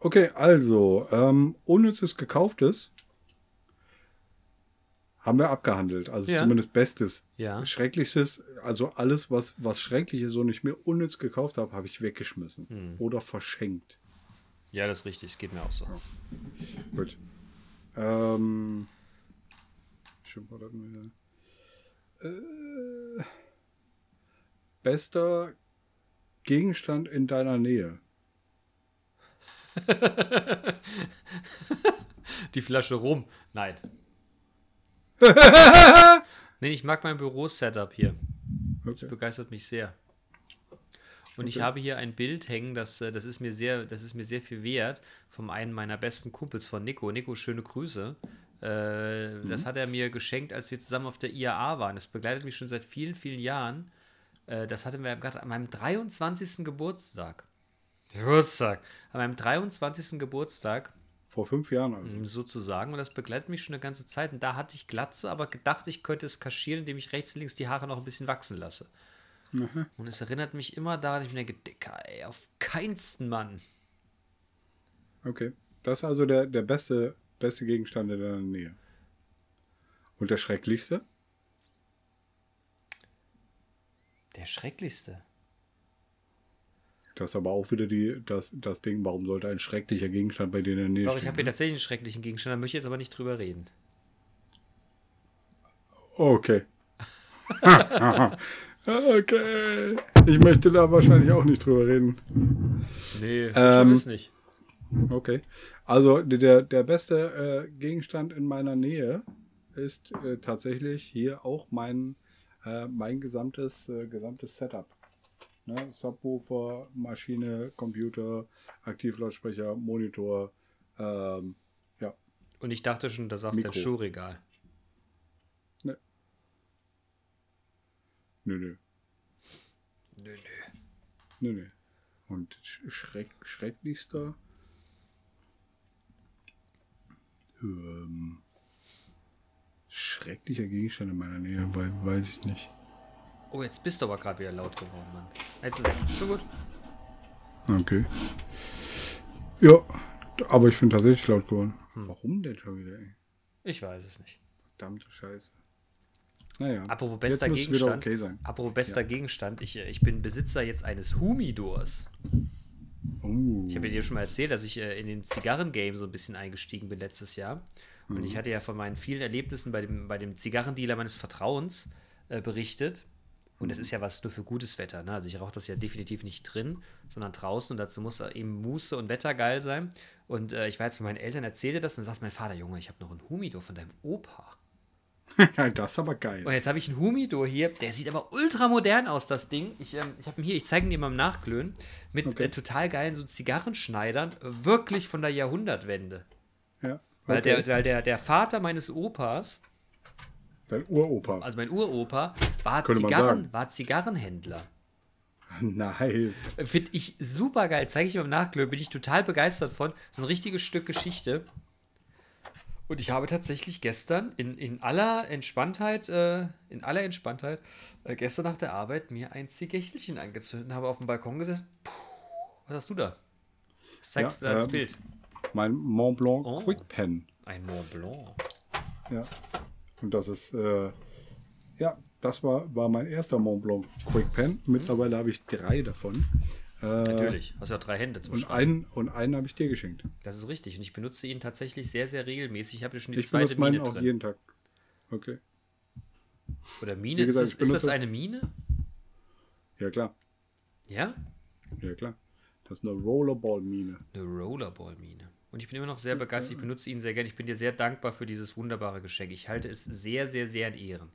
Okay, also, ähm, unnützes Gekauftes haben wir abgehandelt. Also Ja. zumindest Bestes. Ja. Schrecklichstes, also alles, was, was schrecklich ist und ich mir unnütz gekauft habe, habe ich weggeschmissen. Hm. Oder verschenkt. Ja, das ist richtig. Es geht mir auch so. Gut. Ähm, das mal wieder. Äh, bester Gegenstand in deiner Nähe. Die Flasche rum. Nein. nee, ich mag mein Büro-Setup hier. Okay. begeistert mich sehr. Und ich Okay. habe hier ein Bild hängen, das, äh, das, ist mir sehr, das ist mir sehr viel wert, von einem meiner besten Kumpels, von Nico. Nico, schöne Grüße. Äh, Das hat er mir geschenkt, als wir zusammen auf der IAA waren. Das begleitet mich schon seit vielen, vielen Jahren. Äh, das hatten wir gerade an meinem 23. Geburtstag. Geburtstag. An meinem 23. Geburtstag Vor fünf Jahren. Also. sozusagen. Und das begleitet mich schon eine ganze Zeit. Und da hatte ich Glatze, aber gedacht, ich könnte es kaschieren, indem ich rechts und links die Haare noch ein bisschen wachsen lasse. Und es erinnert mich immer daran, ich mir denke, Dicker, ey, auf keinsten Mann. Okay. Das ist also der, der beste, beste Gegenstand in deiner Nähe. Und der schrecklichste? Der schrecklichste. Das ist aber auch wieder die, das, das Ding, warum sollte ein schrecklicher Gegenstand bei dir in der Nähe Doch, ich habe hier ne? tatsächlich einen schrecklichen Gegenstand, da möchte ich jetzt aber nicht drüber reden. Okay. okay. Ich möchte da wahrscheinlich auch nicht drüber reden. Nee, Ähm, ist nicht. Okay. Also der, der beste äh, Gegenstand in meiner Nähe ist äh, tatsächlich hier auch mein, äh, mein gesamtes, äh, gesamtes Setup. Ne? Subwoofer, Maschine, Computer, Aktivlautsprecher, Monitor. Ähm, ja, Und ich dachte schon, da sagst du Mikro. Schuhregal. Nö, nö, Nö, nö. nö, nö. Und sch- schreck, schrecklichster. Ähm, schrecklicher Gegenstand in meiner Nähe, weil, weiß ich nicht. Oh, jetzt bist du aber gerade wieder laut geworden, Mann. Jetzt weg. Schon gut. Okay. Ja, aber ich bin tatsächlich laut geworden. Hm. Warum denn schon wieder, ey? Ich weiß es nicht. Verdammte Scheiße. Naja. Apropos bester Gegenstand. okay sein. Apropos bester Ja. Gegenstand. Ich, äh, ich bin Besitzer jetzt eines Humidors. Uh. Ich habe dir schon mal erzählt, dass ich äh, in den Zigarren-Game so ein bisschen eingestiegen bin letztes Jahr. Und ich hatte ja von meinen vielen Erlebnissen bei dem, bei dem Zigarrendealer meines Vertrauens äh, berichtet. Und es ist ja was nur für gutes Wetter. Ne? Also ich rauche das ja definitiv nicht drin, sondern draußen. Und dazu muss eben Muße und Wetter geil sein. Und äh, ich war jetzt mit meinen Eltern, erzählte das und dann sagt mein Vater, Junge, ich habe noch einen Humidor von deinem Opa. das ist aber geil. Und jetzt habe ich einen Humidor hier, der sieht aber ultra modern aus, das Ding. Ich, ähm, ich habe ihn hier, ich zeige ihn dir mal im Nachglühen, mit Okay. äh, total geilen so Zigarrenschneidern, wirklich von der Jahrhundertwende. Ja. Weil, okay. der, weil der, der Vater meines Opas, Dein Uropa. also mein Uropa, war, Zigarren, war Zigarrenhändler. Nice. Finde ich super geil, zeige ich dir mal im Nachglühen, bin ich total begeistert von. So ein richtiges Stück Geschichte. Und ich habe tatsächlich gestern in, in aller Entspanntheit, äh, in aller Entspanntheit, äh, gestern nach der Arbeit mir ein Zigarchelchen angezündet und habe auf dem Balkon gesessen. Puh, was hast du da? Das zeigst Ja, du als ähm, Bild. Mein Mont Blanc Oh. Quick Pen. Ein Mont Blanc. Ja. Und das ist, äh, Ja, das war, war mein erster Mont Blanc Quick Pen. Mittlerweile habe ich drei davon. Natürlich. Hast ja drei Hände zum und Schreiben. einen, und einen habe ich dir geschenkt. Das ist richtig. Und ich benutze ihn tatsächlich sehr, sehr regelmäßig. Ich habe schon die Ich zweite benutze meinen Mine auch drin. jeden Tag. Okay. Oder Mine? Gesagt, ist, das, ist das eine Mine? Ja, klar. Ja? Ja, klar. Das ist eine Rollerball-Mine. Eine Rollerball-Mine. Und ich bin immer noch sehr begeistert. Ich benutze ihn sehr gerne. Ich bin dir sehr dankbar für dieses wunderbare Geschenk. Ich halte es sehr, sehr, sehr in Ehren.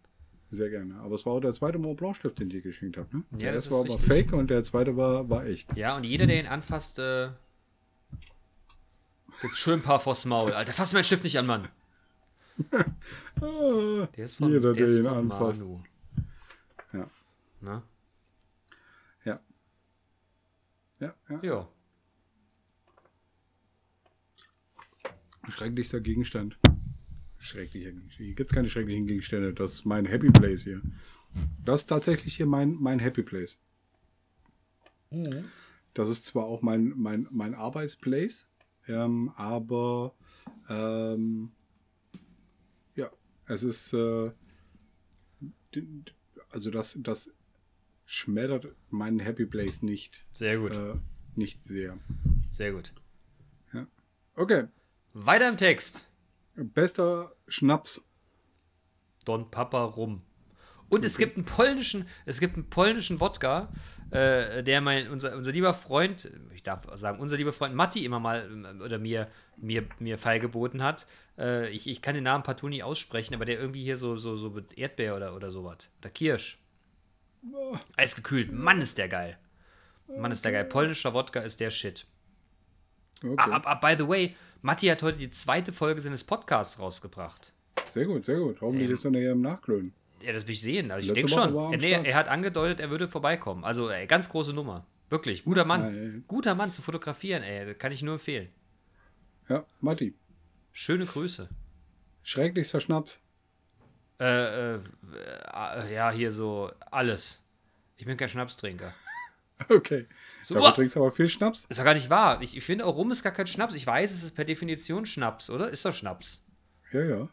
Sehr gerne. Aber es war auch der zweite Mont Blanc Stift, den ich dir geschenkt habe. Ne? Ja, der das erste war aber fake und der zweite war, war echt. Ja, und jeder, der ihn anfasst, äh, gibt schön ein paar vors Maul. Alter, fass meinen Stift nicht an, Mann. Ah, Der ist von, Jeder, der der ihn anfasst. Manu. Ja. Na? Ja. Ja, ja. Ja. Schrecklichster Gegenstand. Schrecklicher Gegenstand. Hier gibt es keine schrecklichen Gegenstände. Das ist mein Happy Place hier. Das ist tatsächlich hier mein, mein Happy Place. Das ist zwar auch mein, mein, mein Arbeitsplace, ähm, aber ähm, ja, es ist äh, also das, das schmettert meinen Happy Place nicht, Sehr gut. äh, nicht sehr. Sehr gut. Okay, Weiter im Text. Bester Schnaps. Don Papa rum. Und es gibt einen polnischen, es gibt einen polnischen Wodka, äh, der mein, unser, unser lieber Freund, ich darf sagen, unser lieber Freund Matti immer mal ähm, oder mir, mir, mir feilgeboten hat. Äh, ich, ich kann den Namen partout nicht aussprechen, aber der irgendwie hier so, so, so mit Erdbeer oder, oder sowas. Oder Kirsch. Eisgekühlt. Mann, ist der geil. Mann, ist der geil. Polnischer Wodka ist der Shit. Okay. Ah, ah, by the way, Matti hat heute die zweite Folge seines Podcasts rausgebracht. Sehr gut, sehr gut. Hoffentlich ist er nachher im Nachklönen. Ja, das will ich sehen. Also ich denke schon. er nee, er hat angedeutet, er würde vorbeikommen. Also, ey, ganz große Nummer. Wirklich. Guter Mann. Nein. Guter Mann zu fotografieren, ey. Das kann ich nur empfehlen. Ja, Matti. Schöne Grüße. Schrecklichster Schnaps. Äh, äh, äh, ja, hier so alles. Ich bin kein Schnapstrinker. Okay. So, Dafür oh, trinkst du aber viel Schnaps. ist doch gar nicht wahr. Ich, ich finde, auch Rum ist gar kein Schnaps. Ich weiß, es ist per Definition Schnaps, oder? Ist doch Schnaps. Ja, ja.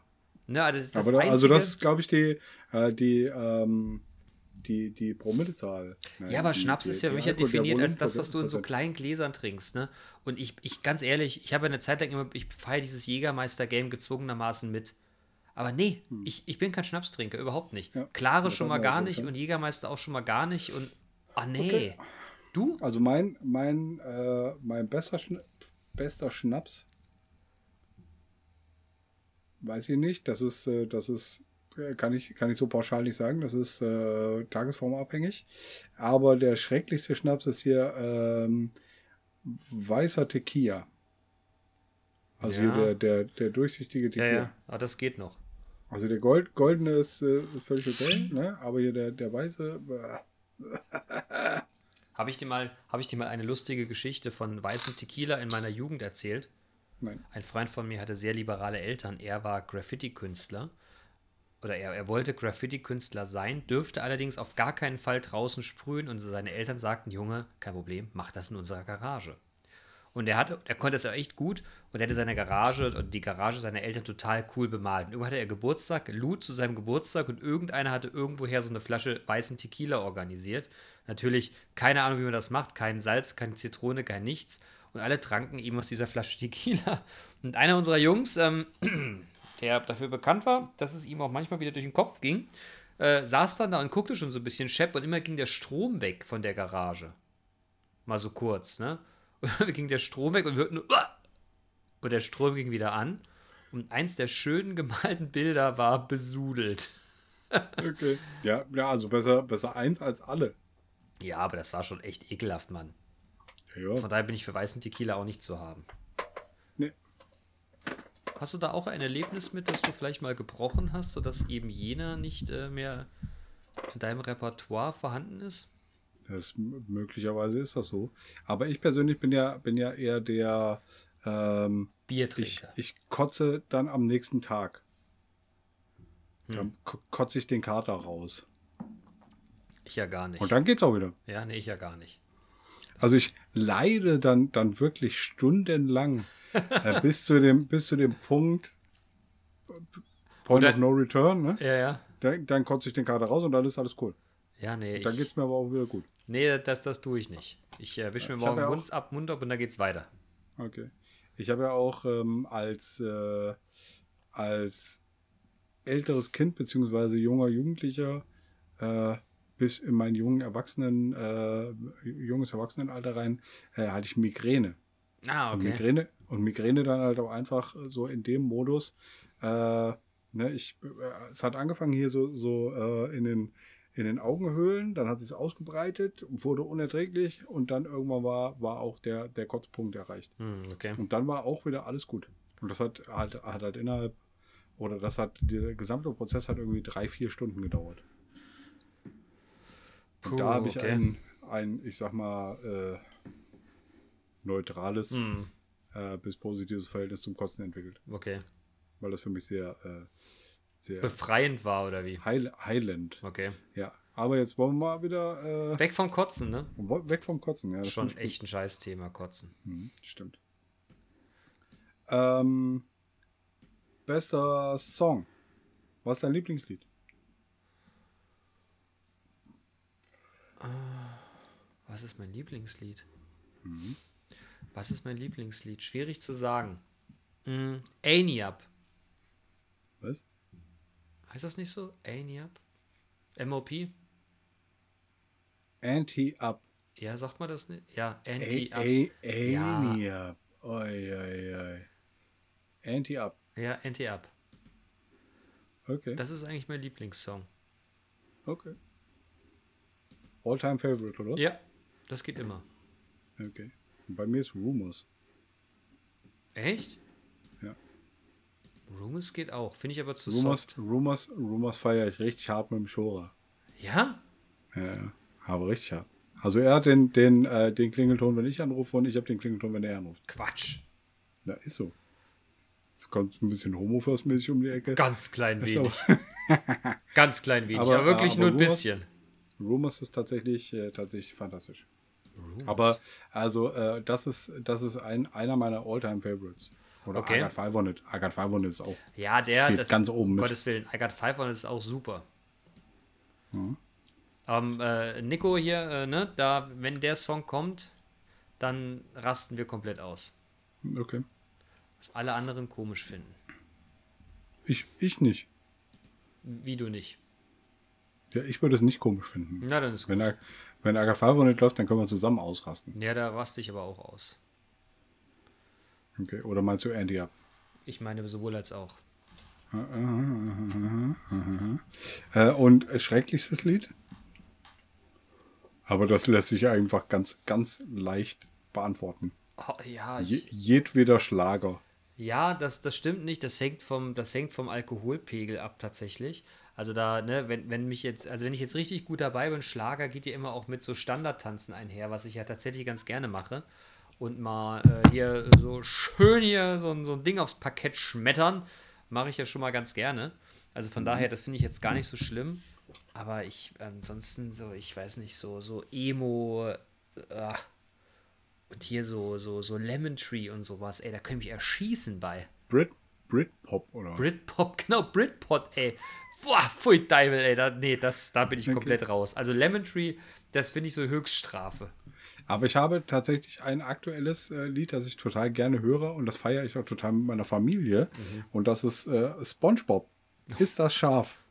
Ne, also das ist das aber Einzige. also das ist, glaube ich, die, äh, die, ähm, die, die Promillezahl. Ne? Ja, aber Die- Schnaps ist ja für mich ja definiert als das, was du in so kleinen Gläsern trinkst, ne? Und ich, ich ganz ehrlich, ich habe ja eine Zeit lang immer, ich feiere dieses Jägermeister-Game gezwungenermaßen mit. Aber nee, ich, ich bin kein Schnapstrinker, überhaupt nicht. Hm. Ja, Klare schon mal gar nicht gefallen. und Jägermeister auch schon mal gar nicht und. Ah, nee. Okay. Du? Also mein, mein, äh, mein bester, Schna bester Schnaps, weiß ich nicht. Das ist, äh, das ist, äh, kann ich, kann ich so pauschal nicht sagen. Das ist äh, tagesformabhängig. Aber der schrecklichste Schnaps ist hier ähm, weißer Tequila. Also Ja. hier der, der, der durchsichtige Ja, Tequila. ja, aber das geht noch. Also der Gold, goldene ist, äh, ist völlig okay, ne? aber hier der, der weiße, Habe ich, dir mal- habe ich dir mal eine lustige Geschichte von weißem Tequila in meiner Jugend erzählt? nein. Ein Freund von mir hatte sehr liberale Eltern. Er war Graffiti-Künstler. Oder er, er wollte Graffiti-Künstler sein, dürfte allerdings auf gar keinen Fall draußen sprühen. Und seine Eltern sagten: Junge, kein Problem, mach das in unserer Garage. Und er, hatte, er konnte es auch echt gut und er hatte seine Garage und die Garage seiner Eltern total cool bemalt. Und irgendwann hatte er Geburtstag, lud zu seinem Geburtstag und irgendeiner hatte irgendwoher so eine Flasche weißen Tequila organisiert. Natürlich keine Ahnung, wie man das macht. Kein Salz, keine Zitrone, kein nichts. Und alle tranken eben aus dieser Flasche Tequila. Und einer unserer Jungs, ähm, der dafür bekannt war, dass es ihm auch manchmal wieder durch den Kopf ging, äh, saß dann da und guckte schon so ein bisschen schepp und immer ging der Strom weg von der Garage. Mal so kurz, ne? Ging der Strom weg und wird nur. "Uah!" Und der Strom ging wieder an. Und eins der schönen gemalten Bilder war besudelt. Okay. Ja, ja, also besser, besser eins als alle. Ja, aber das war schon echt ekelhaft, Mann. Ja, Von daher bin ich für weißen Tequila auch nicht zu haben. nee. Hast du da auch ein Erlebnis mit, dass du vielleicht mal gebrochen hast, sodass eben jener nicht äh, mehr in deinem Repertoire vorhanden ist? Das, möglicherweise ist das so. Aber ich persönlich bin ja, bin ja eher der, ähm, ich, Biertrinker. ich kotze dann am nächsten Tag. Hm. Dann ko- kotze ich den Kater raus. Ich ja gar nicht. Und dann geht's auch wieder. Ja, nee, ich ja gar nicht. Also ich leide dann, dann wirklich stundenlang äh, bis, zu dem, bis zu dem Punkt äh, Point Oder- of No Return, ne? Ja, ja. dann, dann kotze ich den Kater raus und dann ist alles cool. Ja, nee. Dann ich- geht es mir aber auch wieder gut. Nee, das, das tue ich nicht. Ich äh, wische mir Ich morgen ja Mund ab, Mund ab und dann geht's weiter. Okay. Ich habe ja auch ähm, als, äh, als älteres Kind beziehungsweise junger Jugendlicher äh, bis in mein jungen Erwachsenen, äh, junges Erwachsenenalter rein, äh, hatte ich Migräne. Ah, Und okay. Migräne und Migräne dann halt auch einfach so in dem Modus. Äh, ne, ich, äh, es hat angefangen hier so, so in den in den Augenhöhlen, dann hat es sich ausgebreitet, wurde unerträglich und dann irgendwann war, war auch der, der Kotzpunkt erreicht. Hm, okay. Und dann war auch wieder alles gut. Und das hat halt, hat halt innerhalb, oder das hat, der gesamte Prozess hat irgendwie drei, vier Stunden gedauert. Puh, Und da habe ich okay. ein, ein, ich sag mal, äh, neutrales Hm, äh, bis positives Verhältnis zum Kotzen entwickelt. okay. Weil das für mich sehr, äh, sehr Befreiend war, oder wie? Heil, heilend. Okay. Ja. Aber jetzt wollen wir mal wieder äh, Weg vom Kotzen, ne? weg vom Kotzen. Ja, Schon echt ein Scheißthema, Kotzen. gut. Mhm, stimmt. Ähm, bester Song. Was ist dein Lieblingslied? Was ist mein Lieblingslied? Mhm. Was ist mein Lieblingslied? Schwierig zu sagen. Mm, Up. Was? Heißt das nicht so? Up? MOP? Anti-Up. Ja, sagt man das nicht? Ja, Anti-Up. Anti-Up. Oi, oi, oi. Anti-Up. Ja, Anti-Up. Okay. Das ist eigentlich mein Lieblingssong. okay. All-time favorite, oder? Ja, das geht immer. Okay. Bei mir ist Rumors. Echt? Rumors geht auch. Finde ich aber zu Rumors, soft. Rumors, Rumors feiere ich richtig hart mit dem Schora. Ja? Ja, aber richtig hart. Also er hat den, den, äh, den Klingelton, wenn ich anrufe und ich habe den Klingelton, wenn er anruft. Quatsch. Ja, ist so. Jetzt kommt ein bisschen Homofirst-mäßig um die Ecke. Ganz klein Ist wenig. Ganz klein wenig. Aber- Aber, wirklich aber nur ein Rumors- bisschen. Rumors ist tatsächlich, äh, tatsächlich fantastisch. Aber also äh, das ist, das ist ein, einer meiner All-Time Favorites. Oder Okay. Got Five on It ist auch. Ja, der, das ganz oben um mit. Gottes Willen, Five on ist auch super. Mhm. Ähm, äh, Nico hier, äh, ne, da, wenn der Song kommt, dann rasten wir komplett aus. Okay. Was alle anderen komisch finden. Ich, ich nicht. Wie du nicht. Ja, ich würde es nicht komisch finden. Na, dann ist gut. Wenn, I- wenn Five on It läuft, dann können wir zusammen ausrasten. Ja, da raste ich aber auch aus. Okay. Oder meinst du Andy Up? Ich meine sowohl als auch. Äh, und schrecklichstes Lied? Aber das lässt sich einfach ganz, ganz leicht beantworten. Oh, ja, Je, jedweder Schlager. ja das, das stimmt nicht. Das hängt, vom, das hängt vom Alkoholpegel ab tatsächlich. Also da, ne, wenn, wenn mich jetzt, also wenn ich jetzt richtig gut dabei bin, Schlager geht ja immer auch mit so Standardtanzen einher, was ich ja tatsächlich ganz gerne mache. Und mal äh, hier so schön hier so, ein- so ein Ding aufs Parkett schmettern, mache ich ja schon mal ganz gerne. Also von daher, das finde ich jetzt gar nicht so schlimm. Aber ich, ansonsten so, ich weiß nicht, so, so Emo, äh, und hier so, so, so Lemon Tree und sowas, ey, da könnte ich erschießen bei. Brit, Britpop oder? Britpop, genau, Britpop, ey. Boah, pfui Deibel, ey, da, nee, das, da bin ich Okay. komplett raus. Also Lemon Tree, das finde ich so Höchststrafe. Aber ich habe tatsächlich ein aktuelles äh, Lied, das ich total gerne höre und das feiere ich auch total mit meiner Familie. Mhm. Und das ist äh, SpongeBob. Ist das scharf?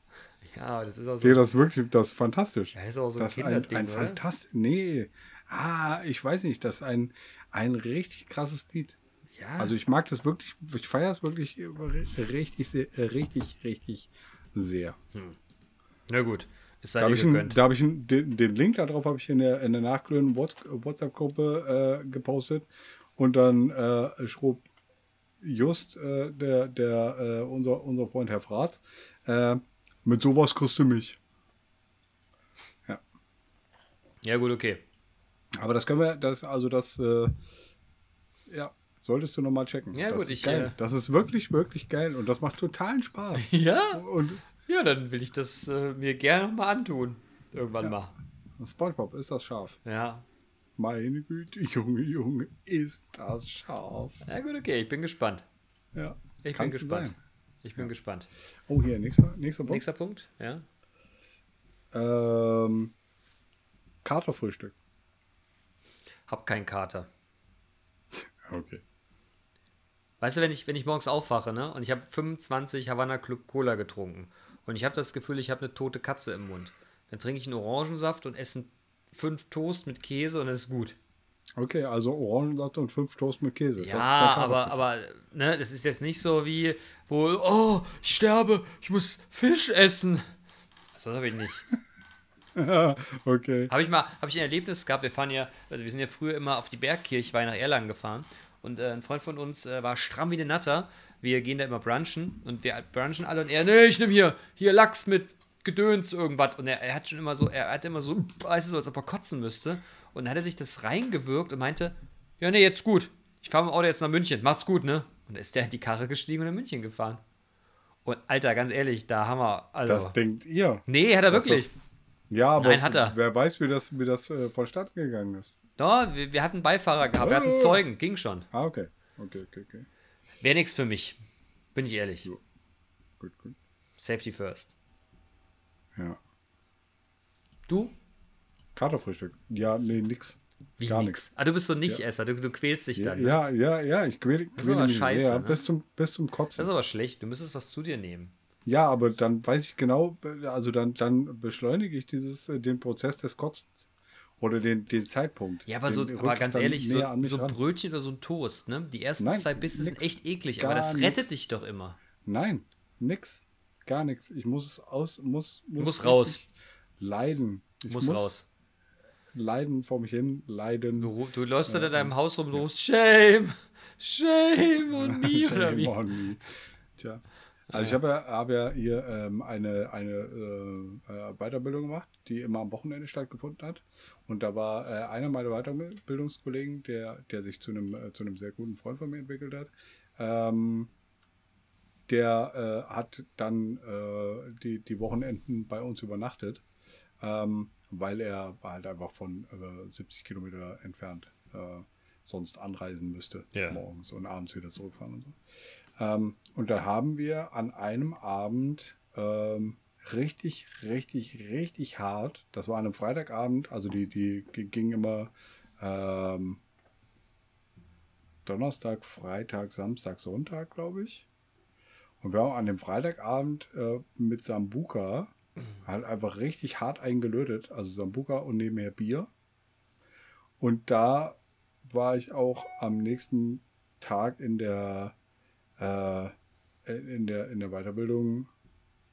Ja, das ist auch so. Sehe das wirklich, das ist fantastisch. Ja, das ist auch so ein das ist ein, ein oder? fantastisch. Nee. Ah, ich weiß nicht, das ist ein, ein richtig krasses Lied. Ja, Also ich mag das wirklich, ich feiere es wirklich richtig, sehr- richtig, richtig sehr. na gut, es sei Da habe dir gegönnt. da hab ich einen- den, den Link darauf habe ich in der, in der nachglühenden What- WhatsApp-Gruppe äh, gepostet und dann äh, schrob just äh, der, der äh, unser, unser Freund Herr Fratz, äh, mit sowas kriegst du mich. Ja, gut, okay. Aber das können wir, das, also das, äh, ja, solltest du nochmal checken. Ja, das gut, ist ich, geil. äh, Das ist wirklich, wirklich geil und das macht totalen Spaß. Ja? Und Ja, dann will ich das äh, mir gerne nochmal antun. Irgendwann mal. SpongeBob ist das scharf. Ja. Meine Güte, Junge, Junge, ist das scharf. Ja, gut, okay, ich bin gespannt. Ja, Ich bin kannst gespannt. sein. Ich bin gespannt. Oh, hier, nächster, nächster Punkt. Nächster Punkt, ja. Ähm, Katerfrühstück. Hab keinen Kater. Okay. Weißt du, wenn ich, wenn ich morgens aufwache, ne, und ich habe 25 Havana Club Cola getrunken und ich habe das Gefühl, ich habe eine tote Katze im Mund, dann trinke ich einen Orangensaft und esse fünf Toast mit Käse und dann ist gut. Okay, also Orangensaft und fünf Toast mit Käse. Das Ja, aber, Katerfrühstück. aber, ne, das ist jetzt nicht so wie, wo, oh, ich sterbe, ich muss Fisch essen. Das habe ich nicht. okay. Habe ich mal, habe ich ein Erlebnis gehabt, wir fahren ja, also wir sind ja früher immer auf die Bergkirchweih nach Erlangen gefahren und äh, ein Freund von uns äh, war stramm wie eine Natter. Wir gehen da immer brunchen und wir brunchen alle und er, nee, ich nehme hier, hier Lachs mit Gedöns irgendwas und er, er hat schon immer so, er hat immer so, weißt du, so, als ob er kotzen müsste und dann hat er sich das reingewirkt und meinte, ja, nee, jetzt gut, ich fahre mit dem Auto jetzt nach München, macht's gut, ne? Und dann ist der in die Karre gestiegen und in München gefahren. Und Alter, ganz ehrlich, da haben wir, also, Das denkt ihr. nee, hat er Das wirklich. ist- Ja, aber Nein, hat er. wer weiß, wie das, wie das äh, vonstatten gegangen ist. Ja, wir, wir hatten Beifahrer gehabt, wir hatten Oh. Zeugen, ging schon. Ah, okay. Okay, okay, okay. Wäre nichts für mich. Bin ich ehrlich. So. Gut, gut. Safety first. Ja. Du? Katerfrühstück. Ja, nee, nix. Wie Gar nix. Ah, du bist so Nicht-Esser, du, du quälst dich Ja, dann. Ne? ja, ja, ja, ich quäle, ist quäle aber mich scheiße, sehr ne? bis, zum, bis zum Das Kotzen. ist aber schlecht, du müsstest was zu dir nehmen. Ja, aber dann weiß ich genau, also dann, dann beschleunige ich dieses, äh, den Prozess des Kotzens. Oder den, den Zeitpunkt. Ja, aber so, aber ganz ehrlich, so, so ran. Brötchen oder so ein Toast, ne? Die ersten Nein, zwei Bissen sind echt eklig, aber das rettet nix. dich doch immer. Nein, nix. Gar nichts. Ich muss es aus, muss, muss, Muss raus. Leiden. Ich Muss raus. Leiden vor mich hin, leiden. Du, du läufst da in deinem Haus rum und rufst Shame, Shame on me oder wie? On me. Tja. Also ich habe ja, hab ja hier ähm, eine, eine äh, äh, Weiterbildung gemacht, die immer am Wochenende stattgefunden hat. Und da war äh, einer meiner Weiterbildungskollegen, der, der sich zu einem, äh, zu einem sehr guten Freund von mir entwickelt hat. Ähm, der äh, hat dann äh, die, die Wochenenden bei uns übernachtet, ähm, weil er halt einfach von äh, 70 Kilometer entfernt äh, sonst anreisen müsste Ja. morgens und abends wieder zurückfahren und so. Ähm, und da haben wir an einem Abend ähm, richtig, richtig, richtig hart, das war an einem Freitagabend, also die, die ging immer ähm, Donnerstag, Freitag, Samstag, Sonntag, glaube ich. Und wir haben an dem Freitagabend äh, mit Sambuka halt einfach richtig hart eingelötet. Also Sambuka und nebenher Bier. Und da war ich auch am nächsten Tag in der, äh, in der, in der Weiterbildung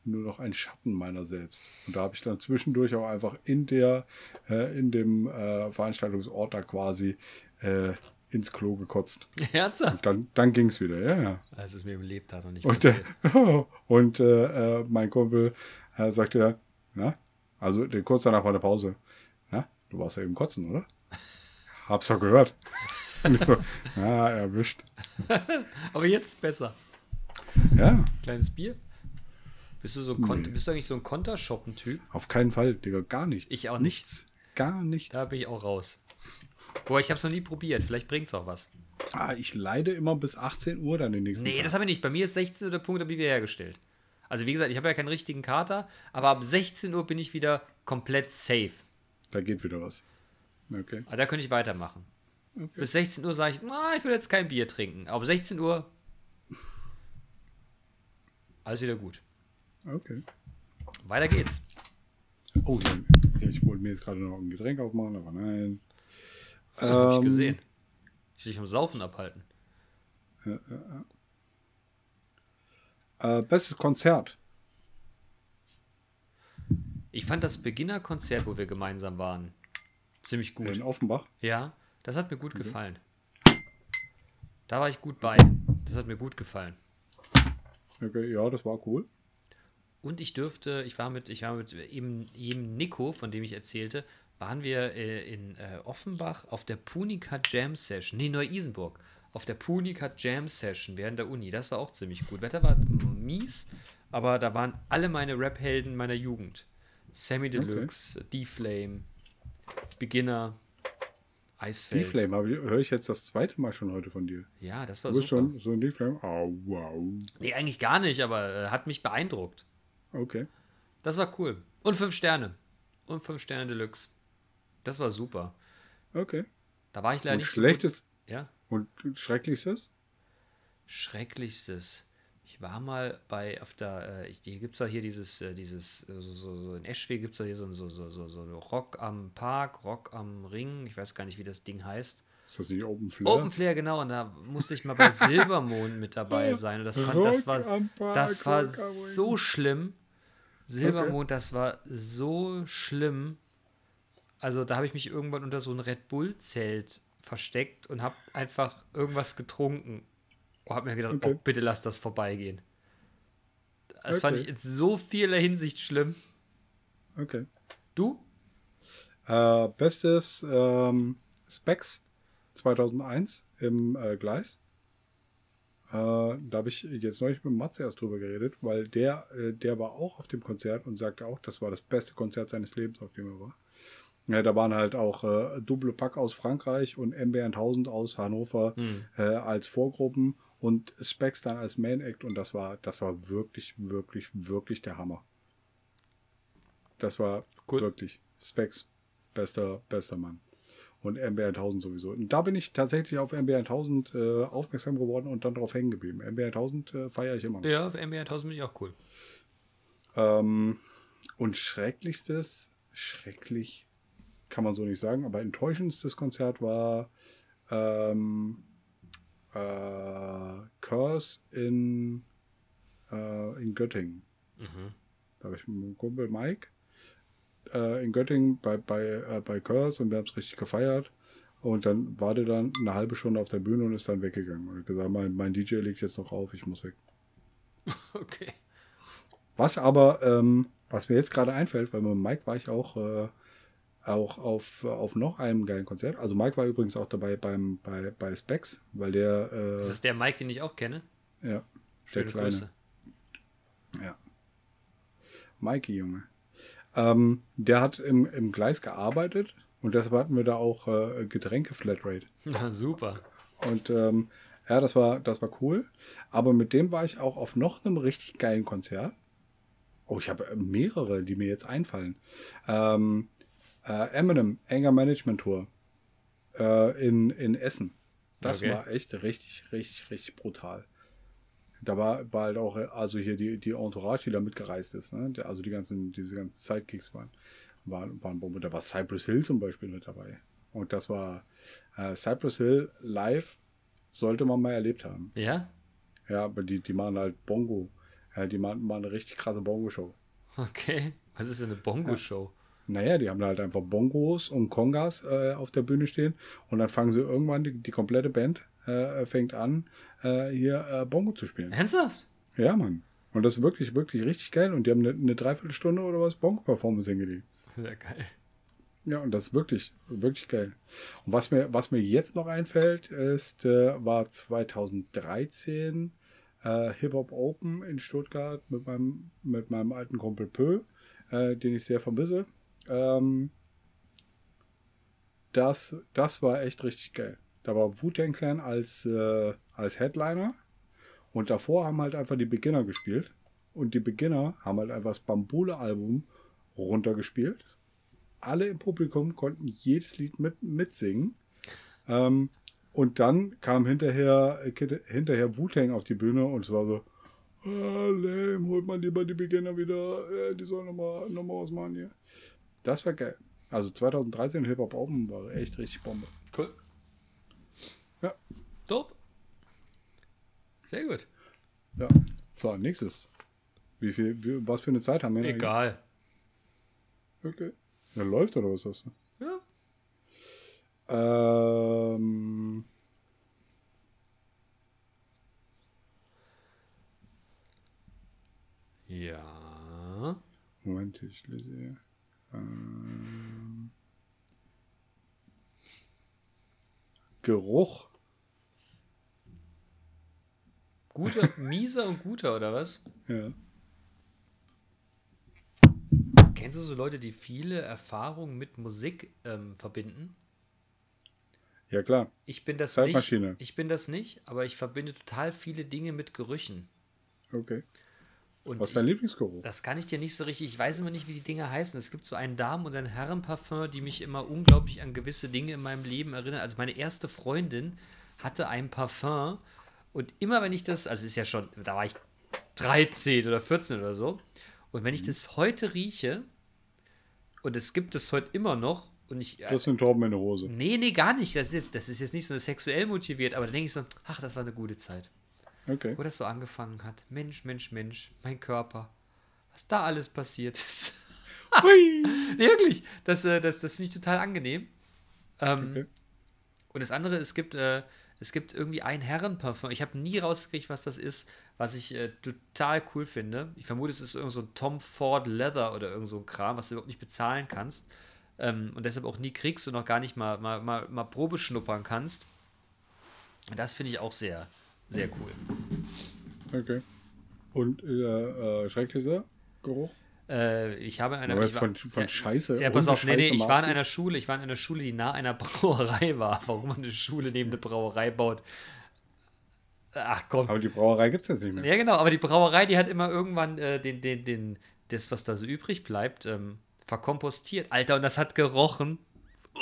nur noch ein Schatten meiner selbst. Und da habe ich dann zwischendurch auch einfach in der, äh, in dem äh, Veranstaltungsort da quasi äh, ins Klo gekotzt. Ernsthaft? Dann, dann ging es wieder, ja, ja. Das ist mir im Lebtag noch nicht Und, passiert. und äh, äh, mein Kumpel äh, sagte dann, na, also kurz danach war eine Pause. Na, du warst ja eben kotzen, oder? Hab's doch gehört. Und so, ja, erwischt. Aber jetzt besser. Ja, Kleines Bier? Bist du so Kon Nee. bist du eigentlich so ein Kontershoppen-Typ? auf keinen Fall, Digga, gar nichts. Ich auch nicht. Nichts. Gar nichts. Da bin ich auch raus. Boah, ich hab's noch nie probiert. Vielleicht bringt's auch was. Ah, ich leide immer bis 18 Uhr dann den nächsten Nee, Tag. das habe ich nicht. Bei mir ist 16 Uhr der Punkt, da bin ich wieder hergestellt. Also wie gesagt, ich habe ja keinen richtigen Kater, aber ab 16 Uhr bin ich wieder komplett safe. Da geht wieder was. Okay. Also da könnte ich weitermachen. Bis 16 Uhr sage ich, na, ich will jetzt kein Bier trinken. Aber 16 Uhr alles wieder gut. Okay. Weiter geht's. Oh, ja, ich wollte mir jetzt gerade noch ein Getränk aufmachen, aber nein. Habe ich Ähm, gesehen. Ich sich vom Saufen abhalten. Äh, bestes Konzert. Ich fand das Beginnerkonzert, wo wir gemeinsam waren, ziemlich gut. In Offenbach. Ja, das hat mir gut gefallen. Da war ich gut bei. Das hat mir gut gefallen. Okay, ja, das war cool. Und ich dürfte, ich war mit, ich war mit eben, eben Nico, von dem ich erzählte, waren wir äh, in äh, Offenbach auf der Punica Jam Session, nee, Neu-Isenburg, auf der Punica Jam Session während der Uni. Das war auch ziemlich gut. Wetter war mies, aber da waren alle meine Rap-Helden meiner Jugend. Sammy Deluxe, D-Flame, Beginner, Eisfeld. D-Flame, höre ich jetzt das zweite Mal schon heute von dir. Ja, das war Du bist super. schon so ein D-Flame? Oh, wow. Nee, eigentlich gar nicht, aber äh, hat mich beeindruckt. Okay. Das war cool. Und fünf Sterne. Und fünf Sterne Deluxe. Das war super. Okay. Da war ich leider Und nicht schlechtes so. Ja. und schrecklichstes? Schrecklichstes. Ich war mal bei, auf der, äh, hier gibt es ja hier dieses, äh, dieses, äh, so, so, so in Eschwege gibt es ja hier so, so, so, so, so Rock am Park, Rock am Ring, ich weiß gar nicht, wie das Ding heißt. Ist das nicht Open Flare? Open Flair, genau, und da musste ich mal bei Silbermond mit dabei sein. Und das fand, das war, das war so schlimm. Silbermond, das war so schlimm. Also da habe ich mich irgendwann unter so ein Red Bull-Zelt versteckt und habe einfach irgendwas getrunken. Und habe mir gedacht, Okay. oh, bitte lass das vorbeigehen. Das fand Okay. ich in so vieler Hinsicht schlimm. Okay. Du? Äh, bestes ähm, Specs 2001 im äh, Gleis. Äh, da habe ich jetzt neulich mit Matze erst drüber geredet, weil der, äh, der war auch auf dem Konzert und sagte auch, das war das beste Konzert seines Lebens, auf dem er war. Ja, da waren halt auch äh, Double Pack aus Frankreich und MB 1000 aus Hannover äh, als Vorgruppen und Specs dann als Main Act und das war, das war wirklich, wirklich, wirklich der Hammer. Das war Cool. wirklich Specs, bester, bester Mann. Und MB 1000 sowieso. Und da bin ich tatsächlich auf MB 1000 äh, aufmerksam geworden und dann drauf hängen geblieben. MB 1000 äh, feiere ich immer noch. Ja, auf NBA 1000 bin ich auch cool. Ähm, und schrecklichstes, schrecklich kann man so nicht sagen, aber enttäuschendstes Konzert war ähm, äh, Curse in, äh, in Göttingen. Da habe ich mit meinem Kumpel Mike äh, in Göttingen bei, bei, äh, bei Curse und wir haben es richtig gefeiert. Und dann war der dann eine halbe Stunde auf der Bühne und ist dann weggegangen. Und hat gesagt, mein, mein DJ legt jetzt noch auf, ich muss weg. Okay. Was aber, ähm, was mir jetzt gerade einfällt, weil mit Mike war ich auch, äh, auch auf, auf noch einem geilen Konzert. Also Mike war übrigens auch dabei beim, bei, bei Specs, weil der, äh, Das ist der Mike, den ich auch kenne. ja, der Schöne Kleine. Grüße. Ja. Mikey, Junge. Ähm, der hat im, im Gleis gearbeitet und deshalb hatten wir da auch äh, Getränke-Flatrate. Na, super. Und ähm, ja, das war, das war cool. Aber mit dem war ich auch auf noch einem richtig geilen Konzert. Oh, ich habe äh, mehrere, die mir jetzt einfallen. Ähm, äh, Eminem, Anger Management Tour äh, in, in Essen. Das Okay. war echt richtig, richtig, richtig brutal. Da war, war halt auch, also hier die, die Entourage, die da mitgereist ist, ne? Also die ganzen, diese ganzen Sidekicks waren, waren, waren Bombe. Da war Cypress Hill zum Beispiel mit dabei. Und das war äh, Cypress Hill live, sollte man mal erlebt haben. Ja? Ja, aber die, die machen halt Bongo. Ja, die machen, machen eine richtig krasse Bongo-Show. Okay. Was ist denn eine Bongo-Show? Naja, die haben da halt einfach Bongos und Kongas äh, auf der Bühne stehen und dann fangen sie irgendwann, die, die komplette Band äh, fängt an, äh, hier äh, Bongo zu spielen. Ernsthaft? Ja, Mann. Und das ist wirklich, wirklich richtig geil. Und die haben eine, eine Dreiviertelstunde oder was Bongo-Performance hingelegt. Sehr geil. Ja, und das ist wirklich, wirklich geil. Und was mir, was mir jetzt noch einfällt, ist, äh, war 2013 äh, Hip Hop Open in Stuttgart mit meinem, mit meinem alten Kumpel Pö, äh, den ich sehr vermisse. Ähm, das, das war echt richtig geil. Da war Wu-Tang Clan als, äh, als Headliner und davor haben halt einfach die Beginner gespielt. Und die Beginner haben halt einfach das Bambule-Album runtergespielt alle im Publikum konnten jedes Lied mit, mitsingen. Ähm, und dann kam hinterher, äh, hinterher Wu-Tang auf die Bühne und es war so, ah, lame, holt mal lieber die Beginner wieder, äh, die sollen nochmal noch mal was machen hier. Das war geil. Also 2013 Hip-Hop Open war echt richtig Bombe. Ja. Dope. Sehr gut. Ja. So, nächstes. Wie viel, wie, was für eine Zeit haben wir? denn Egal. eigentlich? Okay. Ja, läuft oder was ist das? Ja. Ähm, Ja. Moment, ich lese hier. Ähm, Geruch. Guter, mieser und guter, oder was? Ja. Kennst du so Leute, die viele Erfahrungen mit Musik ähm, verbinden? Ja, klar. Ich bin das Zeitmaschine. nicht. Ich bin das nicht, aber ich verbinde total viele Dinge mit Gerüchen. Okay. Und Was ist dein Lieblingsgeruch? das kann ich dir nicht so richtig. Ich weiß immer nicht, wie die Dinge heißen. Es gibt so einen Damen- und einen Herrenparfum, die mich immer unglaublich an gewisse Dinge in meinem Leben erinnern. Also meine erste Freundin hatte ein Parfum und immer wenn ich das, also es ist ja schon, da war ich 13 oder 14 oder so. Und wenn ich das heute rieche, und es gibt es heute immer noch, und ich. Das sind Torben in der Hose. Nee, nee, gar nicht. Das ist, jetzt- das ist jetzt nicht so sexuell motiviert, aber da denke ich so, ach, das war eine gute Zeit. Okay. Wo das so angefangen hat. Mensch, Mensch, Mensch, mein Körper. Was da alles passiert ist. Hui. wirklich. Das, äh, das, das finde ich total angenehm. Ähm, Okay. Und das andere, es gibt, äh, es gibt irgendwie ein Herrenparfum. Ich habe nie rausgekriegt, was das ist, was ich äh, total cool finde. Ich vermute, es ist irgend so ein Tom Ford Leather oder irgend so ein Kram, was du überhaupt nicht bezahlen kannst. Ähm, und deshalb auch nie kriegst und noch gar nicht mal, mal, mal, mal Probe schnuppern kannst. Das finde ich auch sehr, sehr cool. Okay. Und äh, äh, schrecklicher Geruch? Äh, ich habe in einer. Ich war- von, von ja, Scheiße. Ja, pass auf, nee, nee, ich war in einer Schule, ich war in einer Schule, die nah einer Brauerei war. Warum man eine Schule neben eine Brauerei baut. Ach komm. Aber die Brauerei gibt es jetzt nicht mehr. Ja, genau, aber die Brauerei, die hat immer irgendwann äh, den, den, den, das, was da so übrig bleibt, ähm, verkompostiert. Alter, und das hat gerochen.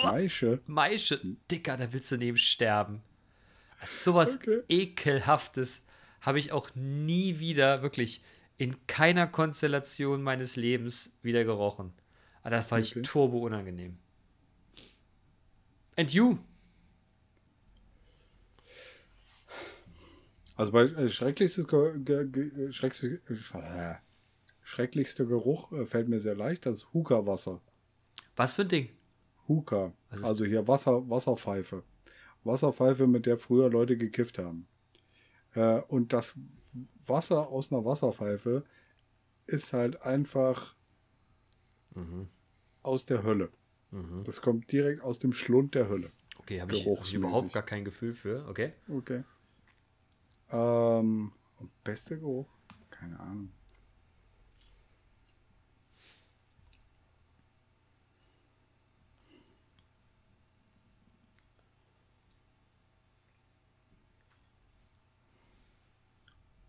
Maische. Maische, Dicker, da willst du neben sterben. Sowas Okay. Ekelhaftes habe ich auch nie wieder, wirklich, in keiner Konstellation meines Lebens wieder gerochen. Aber das fand Okay. ich turbo unangenehm. And you? Also bei äh, schrecklichstes, Ge schrecklichste, äh, schrecklichste Geruch äh, fällt mir sehr leicht, das ist Hookah-Wasser. Was für ein Ding? Ist- Also hier Wasser, Wasserpfeife. Wasserpfeife, mit der früher Leute gekifft haben. Äh, und das Wasser aus einer Wasserpfeife ist halt einfach Mhm. aus der Hölle. Das kommt direkt aus dem Schlund der Hölle. Okay, habe ich, hab ich überhaupt gar kein Gefühl für. Okay. Okay. Ähm, und beste Geruch? Keine Ahnung.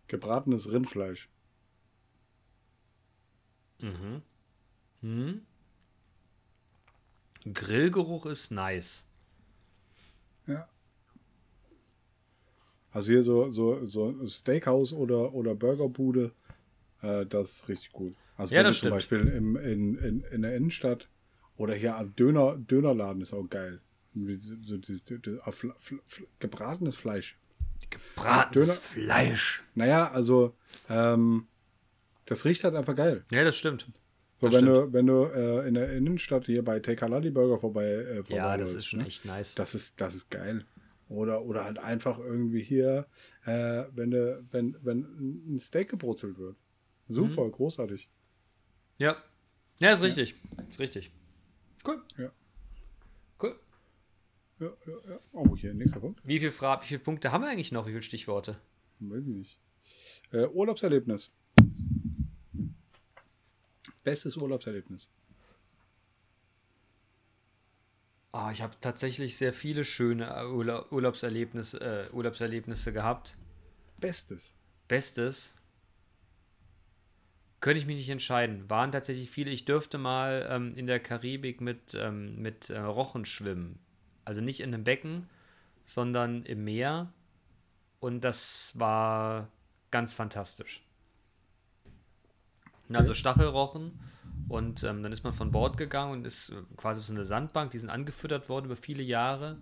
Gebratenes Rindfleisch. Mhm. Hm. Grillgeruch ist nice. Ja. Also hier so, so, so Steakhouse oder, oder Burgerbude, äh, das ist richtig gut. Also Ja, wenn das du zum stimmt. Beispiel im, in, in, in der Innenstadt oder hier am Döner, Dönerladen ist auch geil. So, dieses, dieses, Fl- gebratenes Fleisch. Gebratenes Döner- Fleisch. Naja, also ähm, das riecht halt einfach geil. Ja, das stimmt. So, Das wenn stimmt. du, wenn du äh, in der Innenstadt hier bei Take Halali Burger vorbei, äh, vorbei Ja, das läufst, ist schon ne? echt nice. Das ist, das ist geil. Oder, oder halt einfach irgendwie hier, äh, wenn, de, wenn, wenn ein Steak gebrutzelt wird. Super, Mhm. großartig. Ja. Ja, ist richtig. Ist richtig. Cool. Ja. Ja, ja, ja. Oh, hier, nächster Punkt. Wie viele Fra wie viele Punkte haben wir eigentlich noch? Wie viele Stichworte? Weiß ich nicht. Äh, Urlaubserlebnis. Bestes Urlaubserlebnis. Oh, ich habe tatsächlich sehr viele schöne äh, Urla Urlaubserlebnisse, äh, Urlaubserlebnisse gehabt. Bestes. Bestes. Könnte ich mich nicht entscheiden. Waren tatsächlich viele. Ich dürfte mal ähm, in der Karibik mit, ähm, mit äh, Rochen schwimmen. Also nicht in einem Becken, sondern im Meer. Und das war ganz fantastisch. Also Stachelrochen. Und ähm, dann ist man von Bord gegangen und ist äh, quasi auf so eine Sandbank. Die sind angefüttert worden über viele Jahre.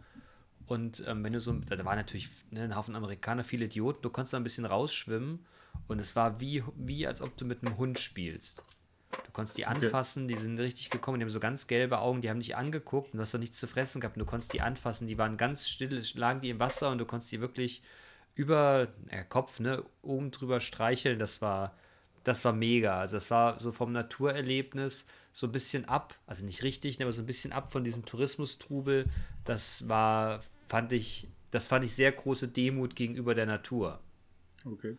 Und ähm, wenn du so, da war natürlich ne, ein Haufen Amerikaner, viele Idioten, du konntest da ein bisschen rausschwimmen und es war wie, wie als ob du mit einem Hund spielst. Du konntest die anfassen, die sind richtig gekommen, die haben so ganz gelbe Augen, die haben dich angeguckt und du hast doch nichts zu fressen gehabt und du konntest die anfassen, die waren ganz still, lagen die im Wasser und du konntest die wirklich über äh, Kopf, ne, oben drüber streicheln, das war, das war mega. Also das war so vom Naturerlebnis so ein bisschen ab, also nicht richtig, ne, aber so ein bisschen ab von diesem Tourismustrubel. Das war, fand ich, das fand ich sehr große Demut gegenüber der Natur. Okay.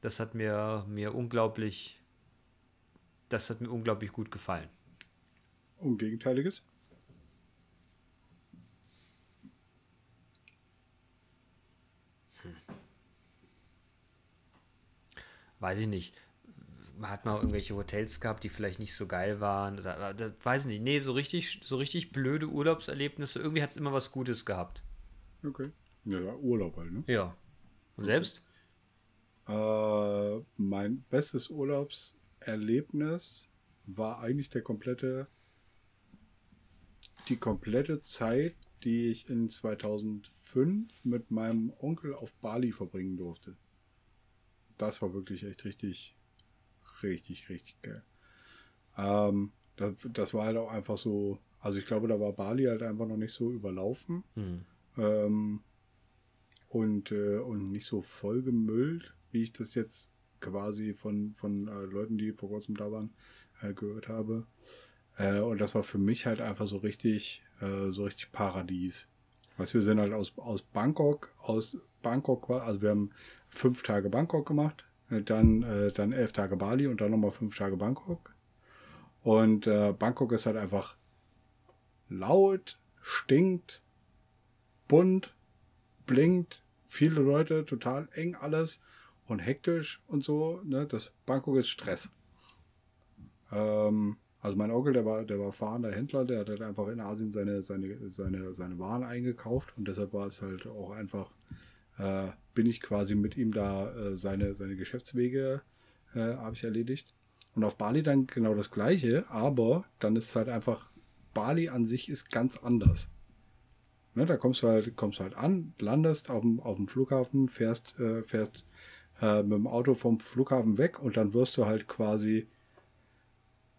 Das hat mir, mir unglaublich, das hat mir unglaublich gut gefallen. Und Gegenteiliges? Weiß ich nicht. Man hat mal irgendwelche Hotels gehabt, die vielleicht nicht so geil waren. Da, da, weiß ich nicht. Nee, so richtig, so richtig blöde Urlaubserlebnisse. Irgendwie hat es immer was Gutes gehabt. Okay. Ja, Urlaub halt, ne? Ja. Und selbst? Äh, mein bestes Urlaubserlebnis war eigentlich der komplette, die komplette Zeit, die ich in 2005 mit meinem Onkel auf Bali verbringen durfte. Das war wirklich echt richtig, richtig, richtig geil. Ähm, das, das, war halt auch einfach so, also ich glaube, da war Bali halt einfach noch nicht so überlaufen hm. ähm, und, äh, und nicht so vollgemüllt, wie ich das jetzt quasi von, von äh, Leuten, die vor kurzem da waren, äh, gehört habe. Äh, und das war für mich halt einfach so richtig, äh, so richtig Paradies. Was wir sind halt aus, aus Bangkok, aus Bangkok, also wir haben fünf Tage Bangkok gemacht, äh, dann, äh, dann elf Tage Bali und dann nochmal fünf Tage Bangkok. Und Bangkok ist halt einfach laut, stinkt, bunt, blinkt, viele Leute, total eng alles und hektisch und so. Ne? Das Bangkok ist Stress. Ähm, also mein Onkel, der war, der war fahrender Händler, der hat halt einfach in Asien seine, seine, seine, seine Waren eingekauft und deshalb war es halt auch einfach, äh, bin ich quasi mit ihm da äh, seine, seine Geschäftswege äh, habe ich erledigt. Und auf Bali dann genau das gleiche, aber dann ist halt einfach, Bali an sich ist ganz anders. Ne, da kommst du halt, kommst halt an, landest auf dem, auf dem Flughafen, fährst, äh, fährst äh, mit dem Auto vom Flughafen weg und dann wirst du halt quasi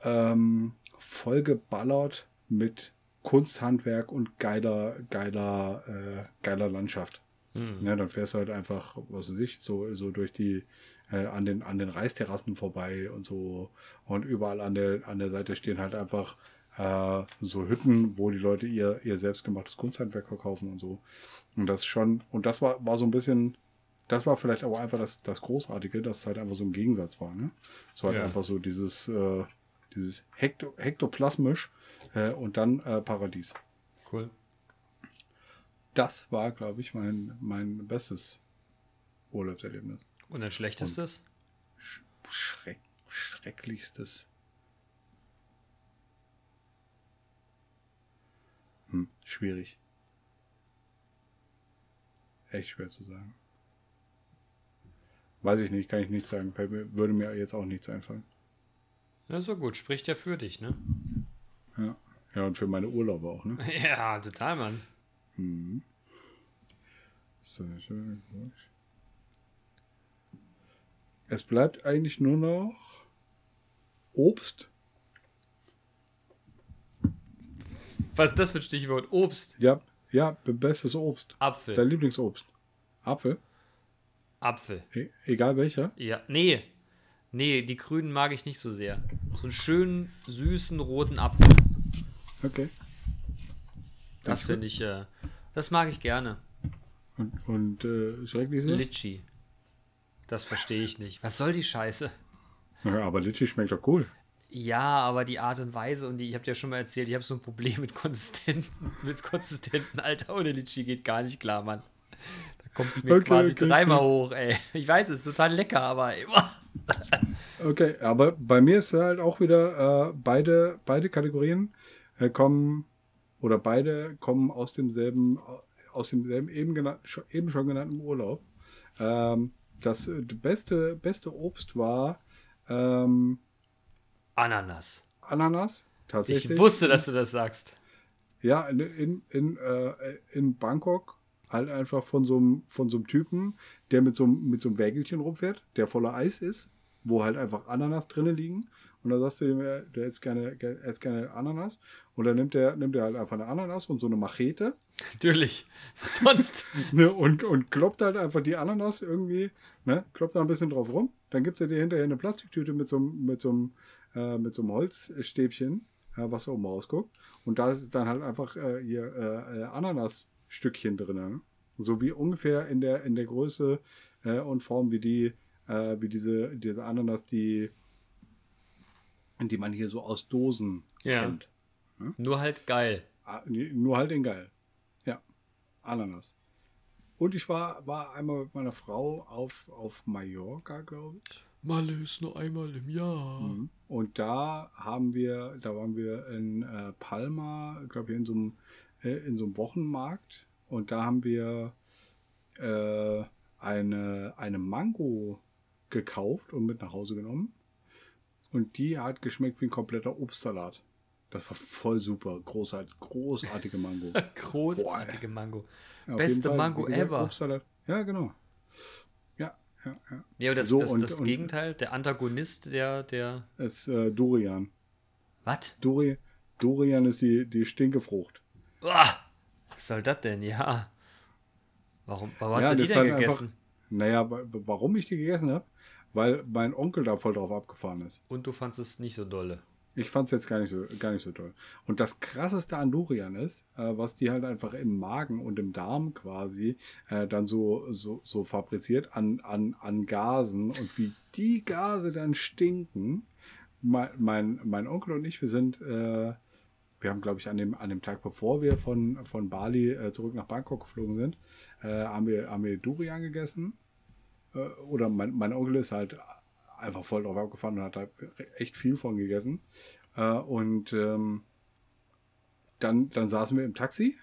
ähm, vollgeballert mit Kunsthandwerk und geiler, geiler, äh, geiler Landschaft. Mhm. Ja, dann fährst du halt einfach, was weiß ich, so, so durch die, äh, an den, an den Reisterrassen vorbei und so. Und überall an der, an der Seite stehen halt einfach äh, so Hütten, wo die Leute ihr, ihr selbstgemachtes Kunsthandwerk verkaufen und so. Und das schon, und das war, war so ein bisschen, das war vielleicht aber einfach das, das Großartige, dass es halt einfach so ein Gegensatz war, ne? So halt ja. einfach so dieses, äh, dieses Hekto, hektoplasmisch äh, und dann äh, Paradies. Cool. Das war, glaube ich, mein, mein bestes Urlaubserlebnis. Und ein schlechtestes? Sch schreck, schrecklichstes. Hm, schwierig. Echt schwer zu sagen. Weiß ich nicht, kann ich nicht sagen. Würde mir jetzt auch nichts einfallen. Ja, so gut. Spricht ja für dich, ne? Ja. Ja, und für meine Urlaube auch, ne? ja, total, Mann. Mhm. So. Es bleibt eigentlich nur noch Obst. Was ist das für ein Stichwort? Obst? Ja, ja, bestes Obst. Apfel. Dein Lieblingsobst. Apfel? Apfel. E egal welcher? Ja, nee. Nee, die grünen mag ich nicht so sehr. So einen schönen, süßen, roten Apfel. Okay. Das, das finde ich, äh, das mag ich gerne. Und, und äh, schrecklich ist Litschi. Das verstehe ich nicht. Was soll die Scheiße? Ja, aber Litschi schmeckt doch cool. Ja, aber die Art und Weise und die, ich habe dir ja schon mal erzählt, ich habe so ein Problem mit Konsistenzen, mit Konsistenzen. Alter, ohne Litschi geht gar nicht klar, Mann. Kommt es mir okay, quasi okay, dreimal okay. hoch, ey. Ich weiß, es ist total lecker, aber immer. Okay, aber bei mir ist halt auch wieder äh, beide, beide Kategorien äh, kommen oder beide kommen aus demselben, aus demselben eben, genannt, eben schon genannten Urlaub. Ähm, das äh, beste, beste Obst war ähm, Ananas. Ananas, tatsächlich. Ich wusste, dass du das sagst. Ja, in, in, in, äh, in Bangkok halt einfach von so einem, von so einem Typen, der mit so, einem, mit so einem Wägelchen rumfährt, der voller Eis ist, wo halt einfach Ananas drinnen liegen. Und da sagst du ihm, der hätte gerne, hätte gerne Ananas. Und dann nimmt er, nimmt er halt einfach eine Ananas und so eine Machete. Natürlich. Was sonst? ne, und, und kloppt halt einfach die Ananas irgendwie, ne, kloppt da ein bisschen drauf rum. Dann gibt er dir hinterher eine Plastiktüte mit so, mit so einem, äh, mit so einem Holzstäbchen, ja, was oben rausguckt. Und da ist dann halt einfach äh, hier äh, äh Ananasstückchen drin. Ne? So wie ungefähr in der, in der Größe äh, und Form wie die, äh, wie diese, diese Ananas, die, die man hier so aus Dosen ja. kennt. Ja? Nur halt geil. Ah, nur halt in geil. Ja. Ananas. und ich war, war einmal mit meiner Frau auf, auf Mallorca, glaube ich. Malle ist nur einmal im Jahr. Mhm. Und da haben wir, da waren wir in äh, Palma, glaube ich, in so einem in so einem Wochenmarkt. Und da haben wir äh, eine, eine Mango gekauft und mit nach Hause genommen. Und die hat geschmeckt wie ein kompletter Obstsalat. Das war voll super. Großart, großartige Mango. großartige Boah. Mango. Ja, Beste Mango gesagt, ever. Obstsalat. Ja, genau. Ja, ja, ja. Ja, das, so, das, das und, Gegenteil, der Antagonist, der. der ist äh, Durian. Was? Duri, Durian ist die, die Stinkefrucht. Uah, was soll das denn? Ja. Warum, warum hast ja, du die denn gegessen? Einfach, naja, warum ich die gegessen habe? Weil mein Onkel da voll drauf abgefahren ist. Und du fandest es nicht so dolle. Ich fand es jetzt gar nicht so, gar nicht so toll. Und das krasseste an Durian ist, äh, was die halt einfach im Magen und im Darm quasi äh, dann so, so, so fabriziert an, an, an Gasen und wie die Gase dann stinken. Mein, mein, mein Onkel und ich, wir sind, äh, wir haben, glaube ich, an dem, an dem Tag, bevor wir von, von Bali äh, zurück nach Bangkok geflogen sind, äh, haben, wir, haben wir Durian gegessen. Äh, oder mein, mein Onkel ist halt einfach voll drauf abgefahren und hat da echt viel von gegessen. Äh, und ähm, dann, dann saßen wir im Taxi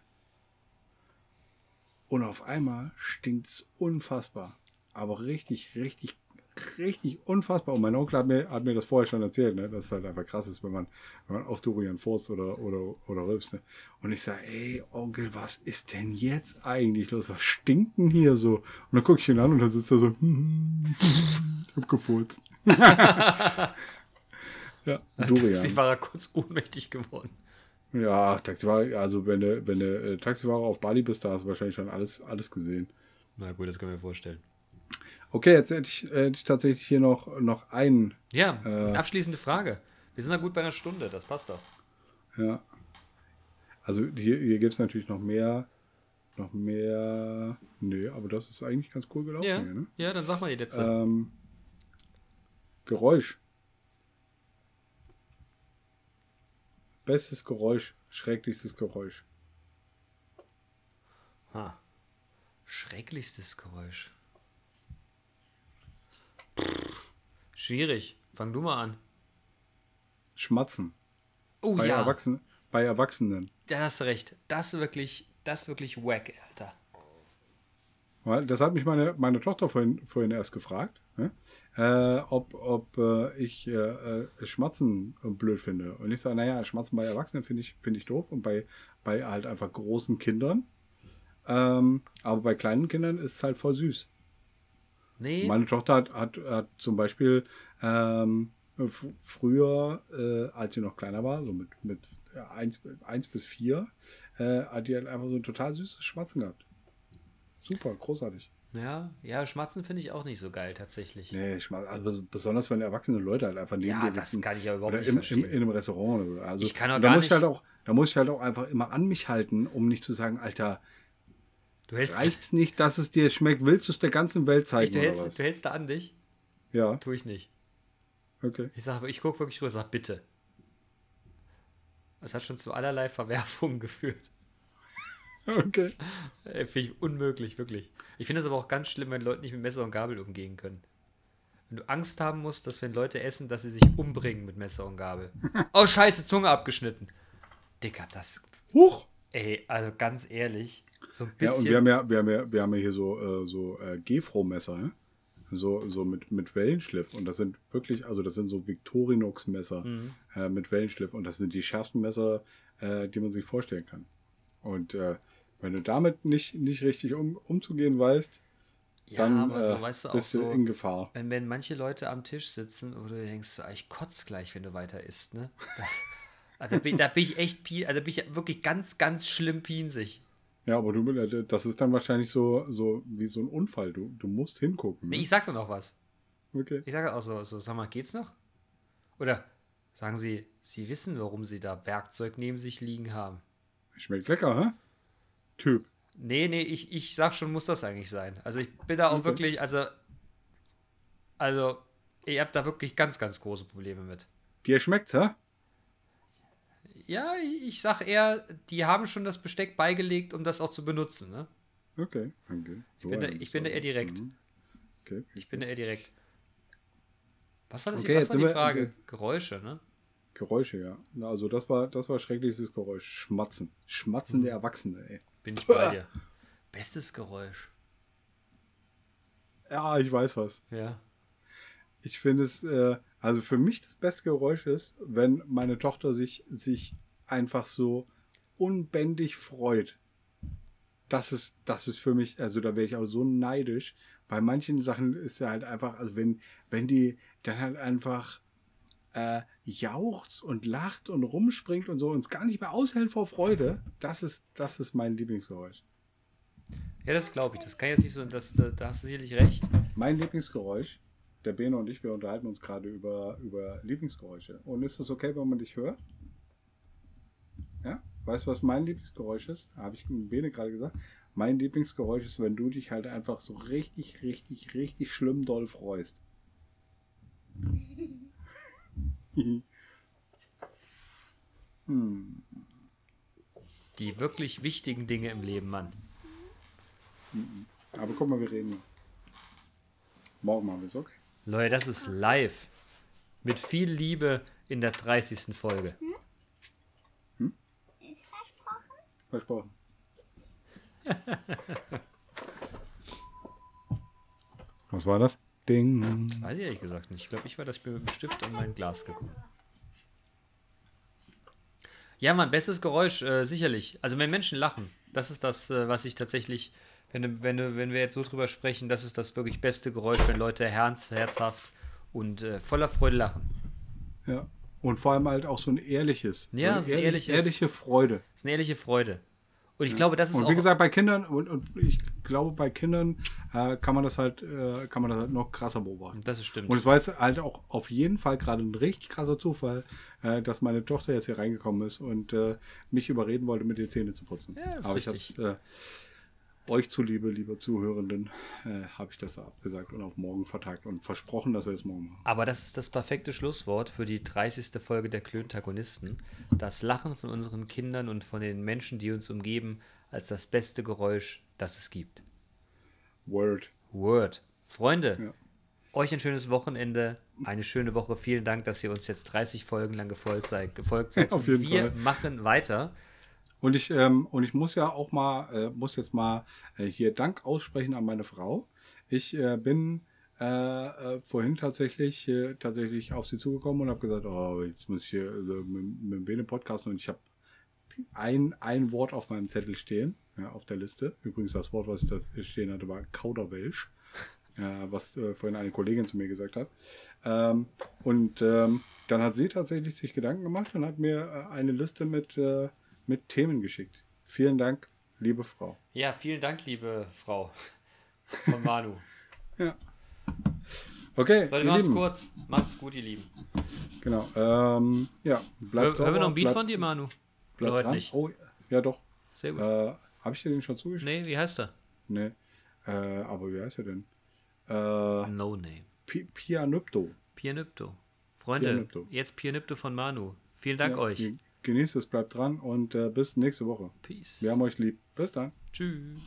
und auf einmal stinkt es unfassbar. Aber richtig, richtig, richtig unfassbar. Und mein Onkel hat mir, hat mir das vorher schon erzählt, ne? dass es halt einfach krass ist, wenn man, wenn man auf Durian furzt oder, oder, oder rülpst. Ne? Und ich sage, ey, Onkel, was ist denn jetzt eigentlich los? Was stinkt denn hier so? Und dann gucke ich ihn an und dann sitzt er so, hab gefurzt. ja, Durian. Taxifahrer kurz ohnmächtig geworden. Ja, Taxifahrer, also wenn du, wenn du äh, Taxifahrer auf Bali bist, da hast du wahrscheinlich schon alles, alles gesehen. Na gut, das kann ich mir vorstellen. Okay, jetzt hätte ich, hätte ich tatsächlich hier noch, noch einen. Ja, äh, abschließende Frage. Wir sind da gut bei einer Stunde, das passt doch. Ja. Also hier, hier gibt es natürlich noch mehr. Noch mehr. Nee, aber das ist eigentlich ganz cool gelaufen. Ja, hier, ne? ja dann sag mal die letzte. Ähm, Geräusch. Bestes Geräusch, schrecklichstes Geräusch. Ha. Schrecklichstes Geräusch. Schwierig. Fang du mal an. Schmatzen. Oh bei ja. Erwachsenen, bei Erwachsenen. Da hast du recht. Das ist wirklich, das ist wirklich wack, Alter. Das hat mich meine, meine Tochter vorhin, vorhin erst gefragt, ne? äh, ob, ob äh, ich äh, äh Schmatzen blöd finde. Und ich sage, naja, Schmatzen bei Erwachsenen finde ich, find ich doof und bei, bei halt einfach großen Kindern. Ähm, aber bei kleinen Kindern ist es halt voll süß. Nee. Meine Tochter hat, hat, hat zum Beispiel ähm, früher, äh, als sie noch kleiner war, so mit, mit 1, 1 bis 4, äh, hat die halt einfach so ein total süßes Schmatzen gehabt. Super, großartig. Ja, ja, Schmatzen finde ich auch nicht so geil tatsächlich. Nee, also besonders wenn erwachsene Leute halt einfach neben Ja, das kann ich ja überhaupt nicht im, verstehen. Im, in einem Restaurant oder also, Ich kann auch gar nicht. Halt auch, da muss ich halt auch einfach immer an mich halten, um nicht zu sagen, Alter, du hältst, reicht's nicht, dass es dir schmeckt, willst du es der ganzen Welt zeigen du, hältst, du hältst da an dich? Ja. Tue ich nicht. Okay. Ich sage, ich gucke wirklich rüber, sag bitte. Das hat schon zu allerlei Verwerfungen geführt. Okay. Finde ich unmöglich, wirklich. Ich finde es aber auch ganz schlimm, wenn Leute nicht mit Messer und Gabel umgehen können. Wenn du Angst haben musst, dass wenn Leute essen, dass sie sich umbringen mit Messer und Gabel. Oh, scheiße, Zunge abgeschnitten. Dicker, das. Huch! Ey, also ganz ehrlich, so ein bisschen. Ja, und wir haben ja, wir haben ja, wir haben ja hier so, äh, so äh, Gefro-Messer, ne? So, so mit, mit Wellenschliff. Und das sind wirklich, also das sind so Victorinox-Messer mhm. äh, mit Wellenschliff. Und das sind die schärfsten Messer, äh, die man sich vorstellen kann. Und äh, wenn du damit nicht, nicht richtig um, umzugehen weißt, ja, dann so, äh, weißt du, bist du so, in Gefahr. Wenn, wenn manche Leute am Tisch sitzen und du denkst, ich kotze gleich, wenn du weiter isst, ne? also bin, da bin ich echt, also bin ich wirklich ganz, ganz schlimm pinsig. Ja, aber du, äh, das ist dann wahrscheinlich so, so wie so ein Unfall. Du, du musst hingucken. Ne? Nee, ich sag doch noch was. Okay. Ich sage auch so, so, sag mal, geht's noch? Oder sagen Sie, Sie wissen, warum Sie da Werkzeug neben sich liegen haben? Schmeckt lecker, hä? Typ. Nee, nee, ich, ich sag schon, muss das eigentlich sein. Also ich bin da auch okay. wirklich, also, also, ihr habt da wirklich ganz, ganz große Probleme mit. Dir schmeckt's, hä? Ja, ich sag eher, die haben schon das Besteck beigelegt, um das auch zu benutzen, ne? Okay, danke. Ich bin, da, ich bin da eher direkt. Mhm. Okay. Ich bin da eher direkt. Was war das? Okay, was jetzt war die wir- Frage? jetzt- Geräusche, ne? Geräusche, ja. Also das war, das war schreckliches Geräusch. Schmatzen. Schmatzen Mhm. der Erwachsene, ey. Bin ich bei dir. Bestes Geräusch. Ja, ich weiß was. Ja. Ich finde es, äh, also für mich das beste Geräusch ist, wenn meine Tochter sich, sich einfach so unbändig freut. Das ist, das ist für mich, also da wäre ich auch so neidisch. Bei manchen Sachen ist ja halt einfach, also wenn, wenn die dann halt einfach äh, jauchzt und lacht und rumspringt und so und es gar nicht mehr aushält vor Freude, das ist, das ist mein Lieblingsgeräusch. Ja, das glaube ich. Das kann jetzt nicht so, das, da da hast du sicherlich recht. Mein Lieblingsgeräusch, der Bene und ich, wir unterhalten uns gerade über, über Lieblingsgeräusche. Und ist es okay, wenn man dich hört? Ja? Weißt du, was mein Lieblingsgeräusch ist? Habe ich Bene gerade gesagt. Mein Lieblingsgeräusch ist, wenn du dich halt einfach so richtig, richtig, richtig schlimm doll freust. hm. Die wirklich wichtigen Dinge im Leben, Mann. Aber guck mal, wir reden. Morgen machen wir es, okay? Leute, das ist live. Mit viel Liebe in der 30. Folge. Ist versprochen? Versprochen. Was war das? Ding. Das weiß ich ehrlich gesagt nicht. Ich glaube, ich war, dass ich mir mit dem Stift an mein Glas gekommen. Ja, Mann, bestes Geräusch, äh, sicherlich. Also wenn Menschen lachen, das ist das, äh, was ich tatsächlich, wenn, wenn, wenn wir jetzt so drüber sprechen, das ist das wirklich beste Geräusch, wenn Leute herz, herzhaft und äh, voller Freude lachen. Ja. Und vor allem halt auch so ein ehrliches. Ja, so so ein ehrlich- ehrliches- ehrliche Freude. Das ist eine ehrliche Freude. Und ich glaube, das ist Und auch. wie gesagt, bei Kindern, und, und ich glaube, bei Kindern äh, kann man das halt, äh, kann man das halt noch krasser beobachten. das ist stimmt. Und es war jetzt halt auch auf jeden Fall gerade ein richtig krasser Zufall, äh, dass meine Tochter jetzt hier reingekommen ist und äh, mich überreden wollte, mit den Zähne zu putzen. Ja, ist Aber ich richtig. hab's, äh, euch zuliebe, liebe Zuhörenden, äh, habe ich das abgesagt und auf morgen vertagt und versprochen, dass wir das morgen machen. Aber das ist das perfekte Schlusswort für die 30. Folge der Klöntagonisten. Das Lachen von unseren Kindern und von den Menschen, die uns umgeben, als das beste Geräusch, das es gibt. Word. Word. Freunde, Ja. euch ein schönes Wochenende, eine schöne Woche. Vielen Dank, dass ihr uns jetzt 30 Folgen lang gefolgt seid. Gefolgt seid. Auf jeden Wir Fall. machen weiter. Und ich, ähm, und ich muss ja auch mal, äh, muss jetzt mal äh, hier Dank aussprechen an meine Frau. Ich äh, bin äh, äh, vorhin tatsächlich, äh, tatsächlich auf sie zugekommen und habe gesagt, oh, jetzt muss ich hier also mit, mit dem Bene podcasten und ich habe ein, ein Wort auf meinem Zettel stehen, ja, auf der Liste. Übrigens das Wort, was ich da stehen hatte, war Kauderwelsch, was vorhin eine Kollegin zu mir gesagt hat. Ähm, und ähm, dann hat sie tatsächlich sich Gedanken gemacht und hat mir eine Liste mit, mit Themen geschickt. Vielen Dank, liebe Frau. Ja, vielen Dank, liebe Frau von Manu. Ja. Okay, Leute, machen's Lieben. kurz. Macht's gut, ihr Lieben. Genau. Ähm, ja, Hör, bleibt hören wir noch ein Beat bleibt- von dir, Manu? Oder bleibt heute dran. nicht? Oh, ja doch. Sehr gut. Äh, Habe ich dir den schon zugeschickt? nee, wie heißt er? Nee. Äh, aber wie heißt er denn? Äh, No Name. Pi- Pianypto. Pianypto. Freunde, Pianypto. jetzt Pianypto von Manu. Vielen Dank Ja, euch. Ge- Genießt es, bleibt dran und äh, bis nächste Woche. Peace. Wir haben euch lieb. Bis dann. Tschüss.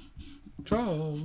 Ciao.